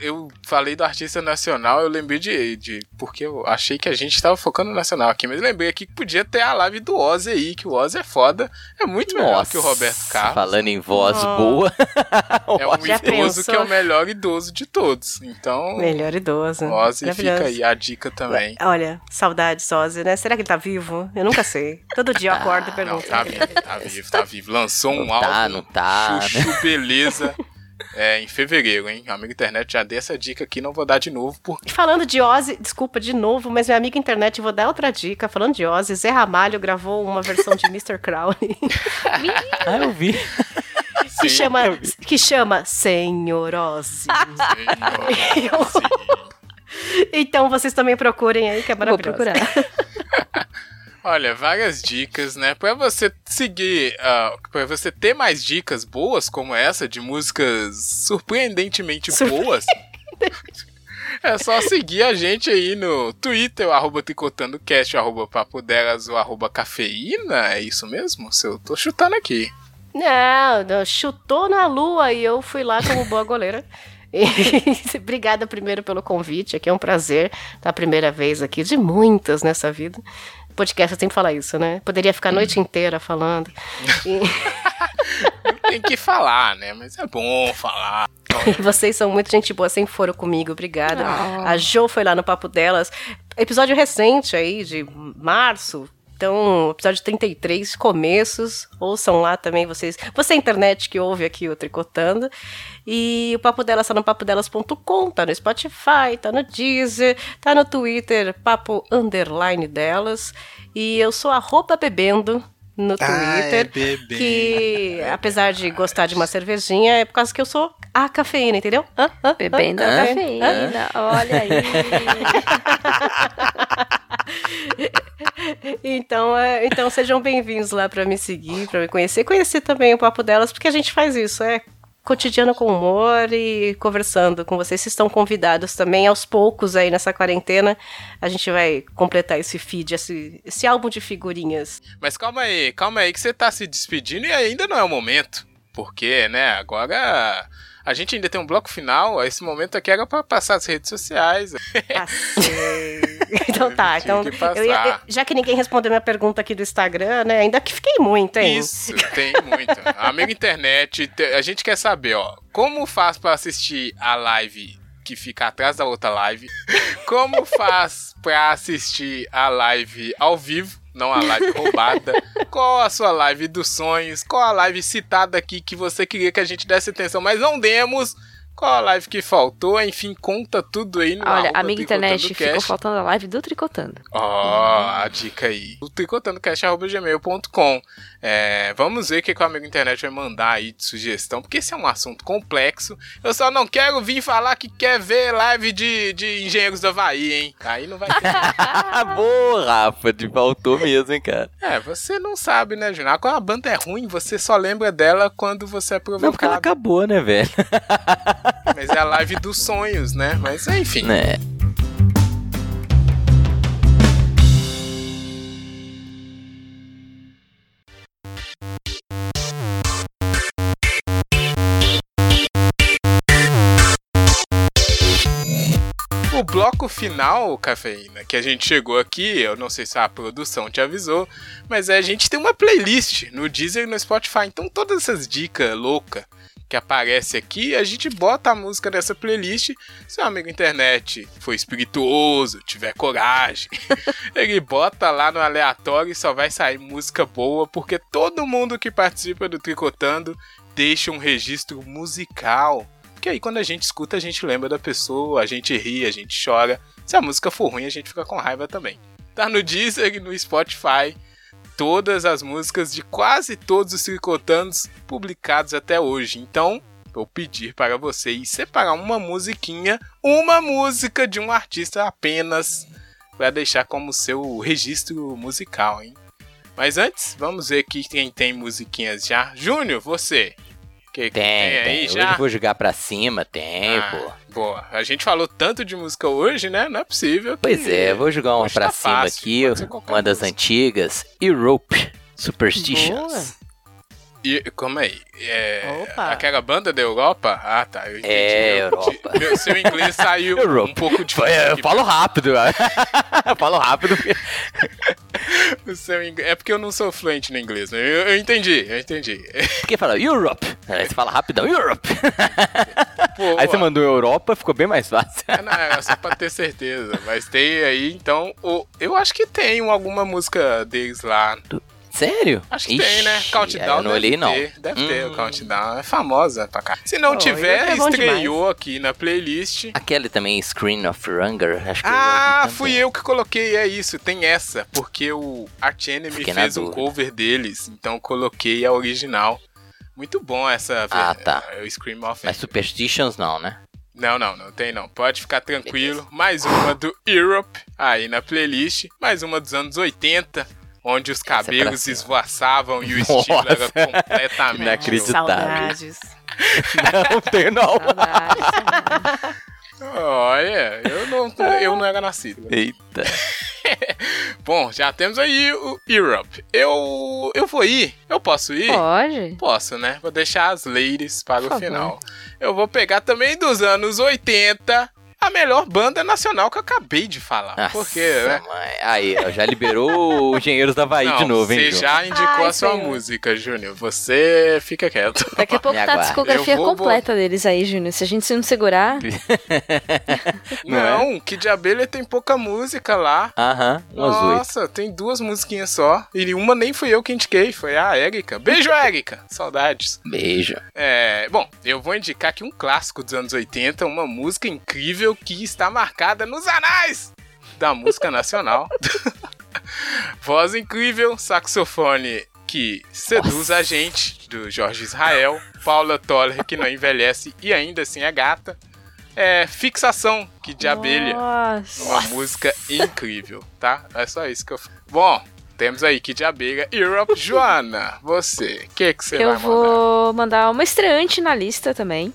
eu falei do artista nacional, eu lembrei de, de. Porque eu achei que a gente tava focando no nacional aqui, mas lembrei aqui que podia ter a live do Ozzy aí, que o Ozzy é foda. É muito melhor que o Roberto Carlos. Falando em voz Oh. boa. É um Já idoso pensou? que é o melhor idoso de todos. Então, Melhor idoso. Ozzy fica aí a dica também. Olha, saudades, Ozzy, né? Será que ele tá vivo? Eu nunca sei. Todo dia eu acordo e Não, pergunto. tá vivo, tá vivo, tá vivo. Lançou um Não tá, álbum. não tá, Chuchu, beleza. é, em fevereiro, hein? Amigo internet já dei essa dica aqui, não vou dar de novo, porque Falando de Ozzy, desculpa de novo, mas minha amiga internet, vou dar outra dica. Falando de Ozzy, Zé Ramalho gravou uma versão de Mr. Crowley Ah, eu vi. que chama, que chama Senhor Ozzy. então vocês também procurem aí, que é Vou maravilhoso. procurar. Olha, várias dicas, né? Pra você seguir, ah, pra você ter mais dicas boas como essa, de músicas surpreendentemente boas, é só seguir a gente aí no Twitter, o arroba tricotandocast, o arroba papo delas, o arroba cafeína, é isso mesmo? Se eu tô chutando aqui. Não, não, chutou na lua e eu fui lá como boa goleira. Obrigada primeiro pelo convite, aqui é um prazer estar a primeira vez aqui, de muitas nessa vida. Podcast sempre fala isso, né? Poderia ficar a noite inteira falando. E, Tem que falar, né? Mas é bom falar. e vocês são muito gente boa, sempre foram comigo, obrigada. Ah. A Jo foi lá no papo delas. Episódio recente aí, de março. Então, episódio 33, começos. Ouçam lá também vocês. Você é internet que ouve aqui o Tricotando. E o Papo Delas tá no papodelas.com, tá no Spotify, tá no Deezer, tá no Twitter, papo underline delas. E eu sou arroba bebendo no Ah, é Twitter. bebendo. que, apesar de gostar de uma cervejinha, é por causa que eu sou a cafeína, entendeu? Hã? Hã? Bebendo a Hã? Hã? cafeína. Olha aí. Então, é, então sejam bem-vindos lá pra me seguir, pra me conhecer, conhecer também o papo delas, porque a gente faz isso, é cotidiano com humor e conversando com vocês. Vocês estão convidados também aos poucos aí nessa quarentena. A gente vai completar esse feed, esse, esse álbum de figurinhas. Mas calma aí, calma aí que você tá se despedindo e ainda não é o momento. Porque, né, agora a gente ainda tem um bloco final, esse momento aqui era pra passar as redes sociais. Passei. então tá, então eu ia- eu- já que ninguém respondeu minha pergunta aqui do Instagram, né? Ainda que fiquei muito, hein? Isso, tem muito. Amigo internet, te- a gente quer saber, ó, como faz pra assistir a live que fica atrás da outra live? Como faz pra assistir a live ao vivo? Não a live roubada. Qual a sua live dos sonhos? Qual a live citada aqui que você queria que a gente desse atenção, mas não demos? Qual a live que faltou? Enfim, conta tudo aí no Olha, amiga internet, ficou faltando a live do Tricotando. Ó, a dica aí. O tricotandocast.gmail.com. É, vamos ver o que, que o amigo internet vai mandar aí de sugestão, porque esse é um assunto complexo. Eu só não quero vir falar que quer ver live de, de Engenheiros do Havaí, hein? Aí não vai ter. Boa, Rafa, te faltou mesmo, hein, cara. é, você não sabe, né, Júnior? Quando a banda é ruim, você só lembra dela quando você é Não, porque ela provocado. acabou, né, velho? Mas é a live dos sonhos, né? Mas enfim. Né. O bloco final, Cafeína, que a gente chegou aqui, eu não sei se a produção te avisou, mas é, a gente tem uma playlist no Deezer e no Spotify. Então todas essas dicas loucas que aparece aqui, a gente bota a música nessa playlist. Se o amigo internet for espirituoso, tiver coragem, ele bota lá no aleatório e só vai sair música boa, porque todo mundo que participa do Tricotando deixa um registro musical. Porque aí quando a gente escuta, a gente lembra da pessoa, a gente ri, a gente chora. Se a música for ruim, a gente fica com raiva também. Tá no Deezer e no Spotify todas as músicas de quase todos os tricotandos publicados até hoje. Então, vou pedir para vocês separar uma musiquinha, uma música de um artista apenas, para deixar como seu registro musical, hein? Mas antes, vamos ver aqui quem tem musiquinhas já. Júnior, você. Que, Tem, aí tem. Hoje já? vou jogar pra cima, tem, Ah, pô. Boa. A gente falou tanto de música hoje, né? Não é possível. Pois é, vou jogar uma hoje pra tá cima fácil, aqui, uma das música. antigas, Europe Superstitions. E, como aí? É, Opa. aquela banda da Europa? Ah, tá. Eu entendi. É, Eu- Europa. Meu, seu inglês saiu Europe. um pouco de Foi, eu falo rápido, eu falo rápido. o seu inglês- É porque eu não sou fluente no inglês. né? Eu, eu entendi, eu entendi. Porque fala Europe, aí você fala rapidão, Europe. Pô, Aí você mandou Europa, ficou bem mais fácil. É, não, é só pra ter certeza. Mas tem aí, então. o- eu acho que tem alguma música deles lá. Sério? Acho que Ixi, tem, né? Countdown eu não olhei, não. ter, Deve ter o Hum. Countdown. É famosa pra cá. Se não Oh, tiver, é estreou aqui na playlist. Aquele também, Screen of Hunger, acho que eu Ah, ouvi fui eu que coloquei, é isso, tem essa, porque o Arch Enemy Fiquei fez um cover deles, então eu coloquei a original. Muito bom essa Ah, tá. é, o Scream of Mas Superstitions não, né? Não, não, não tem não. Pode ficar tranquilo. Mais uma do Europe aí na playlist. Mais uma dos anos 80, onde os cabelos cima. esvoaçavam e o estilo era Nossa. completamente. Inacreditável. Saudades. Não tem não. Olha, eu não, eu não era nascido. Eita. Bom, já temos aí o Europe. Eu, eu vou ir? Eu posso ir? Pode. Posso, né? Vou deixar as ladies para Por o favor. final. Eu vou pegar também dos anos 80 a melhor banda nacional que eu acabei de falar. Nossa, Porque, né? mãe. Aí, ó, já liberou o Engenheiros da Havaí Não, de novo, hein, Você Ju? já indicou Ai, a sua senhor. música, Júnior. Você fica quieto. Daqui a pouco Me tá a discografia vou- completa deles aí, Júnior. Se a gente não segurar. Não é? Kid de Abelha tem pouca música lá. Aham, umas oito. Nossa, tem duas musiquinhas só. E uma nem fui eu que indiquei, foi a Érica. Beijo, Érica! Saudades. Beijo. É, bom, eu vou indicar aqui um clássico dos anos 80, uma música incrível que está marcada nos anais da música nacional. Voz incrível, saxofone que seduz a gente, do Jorge Israel, Paula Toller, que não envelhece e ainda assim é gata. É, Fixação, que de abelha. Nossa. Uma música incrível, tá? É só isso que eu. Bom, temos aí que de abelha Europe. Joana, você, o que que você Eu vai mandar? vou mandar uma estreante na lista também.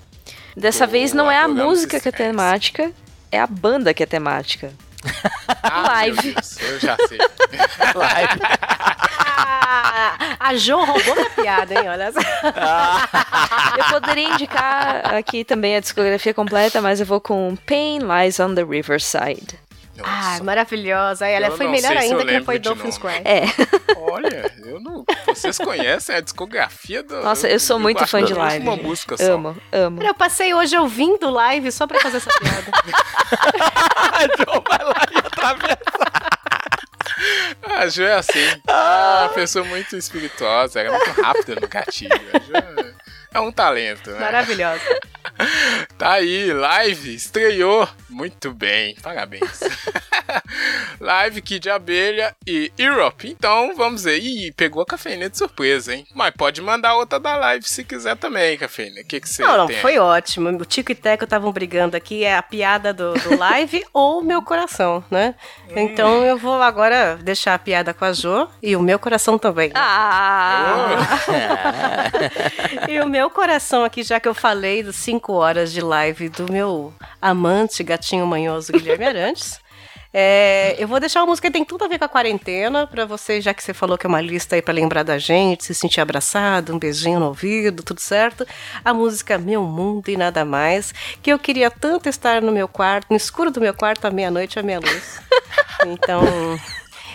Dessa Boa, vez não é a música que é temática, é a banda que é temática. Ah, Live. Deus, eu já sei. Ah, a Jo roubou minha piada, hein? Olha só. Eu poderia indicar aqui também a discografia completa, mas eu vou com Pain Lies on the Riverside. Ah, maravilhosa. Ela Eu foi melhor ainda que foi Dolphins. Cry. É. Olha, eu não. Vocês conhecem a discografia do. Nossa, eu sou muito fã de live. Uma música só. Amo, amo. Eu passei hoje ouvindo live só pra fazer essa piada. vai lá e atravessa. A Jo é assim. É uma pessoa muito espirituosa, ela é muito rápida no gatilho. A Jo é- é um talento, né? Maravilhosa. Tá aí, live, estreou. Muito bem, parabéns. live Kid Abelha e Europe. Então, vamos ver. Ih, pegou a cafeína de surpresa, hein? Mas pode mandar outra da live se quiser também, cafeína. O que, que você Não, não, tem? foi ótimo. O Tico e Teco estavam brigando aqui, é a piada do, do live ou meu coração, né? Então eu vou agora deixar a piada com a Jo e o meu coração também. Ah! E o meu coração aqui, já que eu falei das 5 horas de live do meu amante gatinho manhoso Guilherme Arantes. É, eu vou deixar uma música que tem tudo a ver com a quarentena, pra você, já que você falou que é uma lista aí pra lembrar da gente, se sentir abraçado, um beijinho no ouvido, tudo certo. A música Meu Mundo e Nada Mais, que eu queria tanto estar no meu quarto, no escuro do meu quarto, à meia-noite, à meia-luz. Então,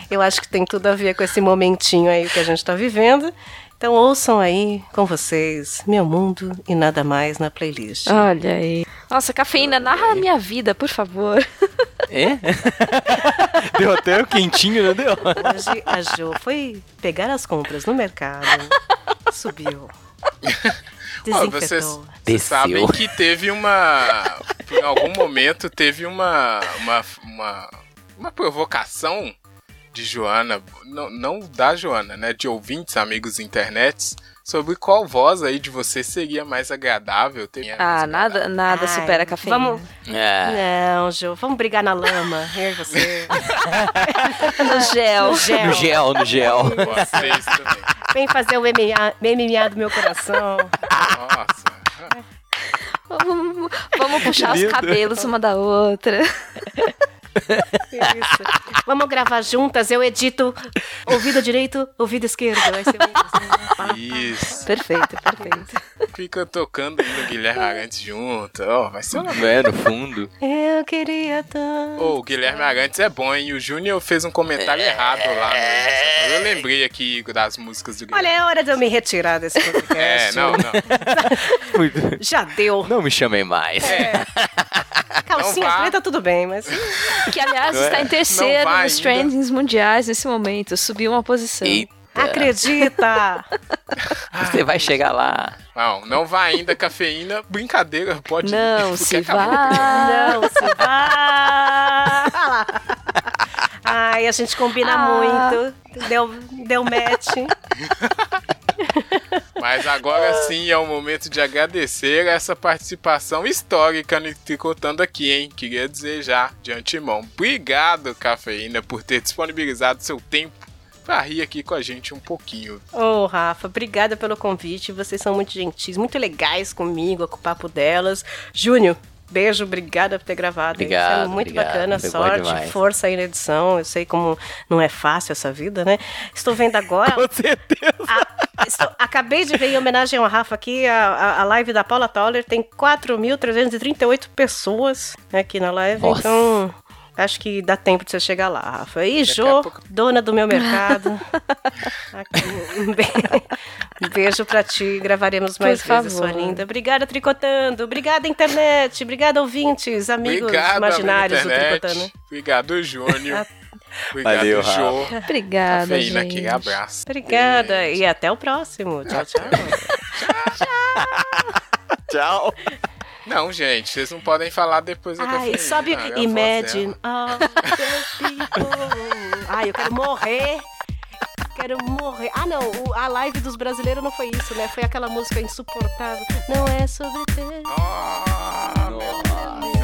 eu acho que tem tudo a ver com esse momentinho aí que a gente tá vivendo. Então ouçam aí com vocês Meu Mundo e Nada Mais na playlist. Olha aí. Nossa, cafeína, narra a minha vida, por favor. É? deu até o quentinho, não deu? Hoje a Jo foi pegar as compras no mercado, subiu, Ó, vocês, desinfetou. vocês Desceu. sabem que teve uma. Em algum momento teve uma. Uma, uma, uma provocação de Joana, não, não da Joana, né? De ouvintes, amigos internets, sobre qual voz aí de você seria mais agradável. Tem Ah, nada, nada Ai, supera a cafeína. Vamos... É. Não, Jo, vamos brigar na lama, eu e você. No gel. No gel. No gel, no gel. Vocês também. Vem fazer o MMA, MMA do meu coração. Nossa. Vamos, vamos puxar os cabelos uma da outra. Isso. Vamos gravar juntas, eu edito ouvido direito, ouvido esquerdo. Vai ser assim. Isso. Perfeito, perfeito. Fica tocando o Guilherme Arantes junto. Ó, vai ser uma É, no fundo. Eu queria tanto. Ô, o Guilherme Arantes é bom, hein? O Júnior fez um comentário errado lá no. Eu lembrei aqui das músicas do Guilherme. Olha, é hora de eu me retirar desse É, podcast. não, não. Já deu. Não me chamem mais. Calcinha preta, tudo bem, mas. Que, aliás, Não é? está em terceiro Não vai nos trendings mundiais nesse momento. Subiu uma posição. Eita. Acredita! Você vai chegar lá. Não, não vai ainda cafeína. Brincadeira, pode Não se acabou. vá. Não se vá! Ai, a gente combina Ah. muito. Deu, deu match. Mas agora sim é o momento de agradecer essa participação histórica no Tricotando aqui, hein? Queria dizer já de antemão. Obrigado, Cafeína, por ter disponibilizado seu tempo pra rir aqui com a gente um pouquinho. Ô, Rafa, obrigada pelo convite. Vocês são muito gentis, muito legais comigo, com o papo delas. Júnior, beijo, obrigada por ter gravado. hein? Obrigado, Foi muito obrigado, bacana, sorte, demais. força aí na edição. Eu sei como não é fácil essa vida, né? Estou vendo agora. Com certeza. A- estou- acabei de ver em homenagem ao Rafa aqui, a, a- a live da Paula Toller tem 4.338 pessoas aqui na live, Nossa. então acho que dá tempo de você chegar lá, Rafa. E Jô, pouco- dona do meu mercado, aqui, um be- beijo pra ti, gravaremos mais Por vezes, sua favor. linda. Obrigada, Tricotando, obrigada, internet, obrigada, ouvintes, amigos Obrigado, imaginários do Tricotando. Obrigado, Júnior. Obrigado, Valeu, Rafa. Jô. Obrigada, Cafeína, gente. aquele abraço. Obrigada, e até o próximo. Tchau, tchau. Tchau. Não, gente, vocês não podem falar depois da Ai, cafeína. sobe é a voz Imagine all the people. Ai, eu quero morrer. Quero morrer. Ah, não, a live dos brasileiros não foi isso, né? Foi aquela música insuportável. Não é sobre ter. Ah, meu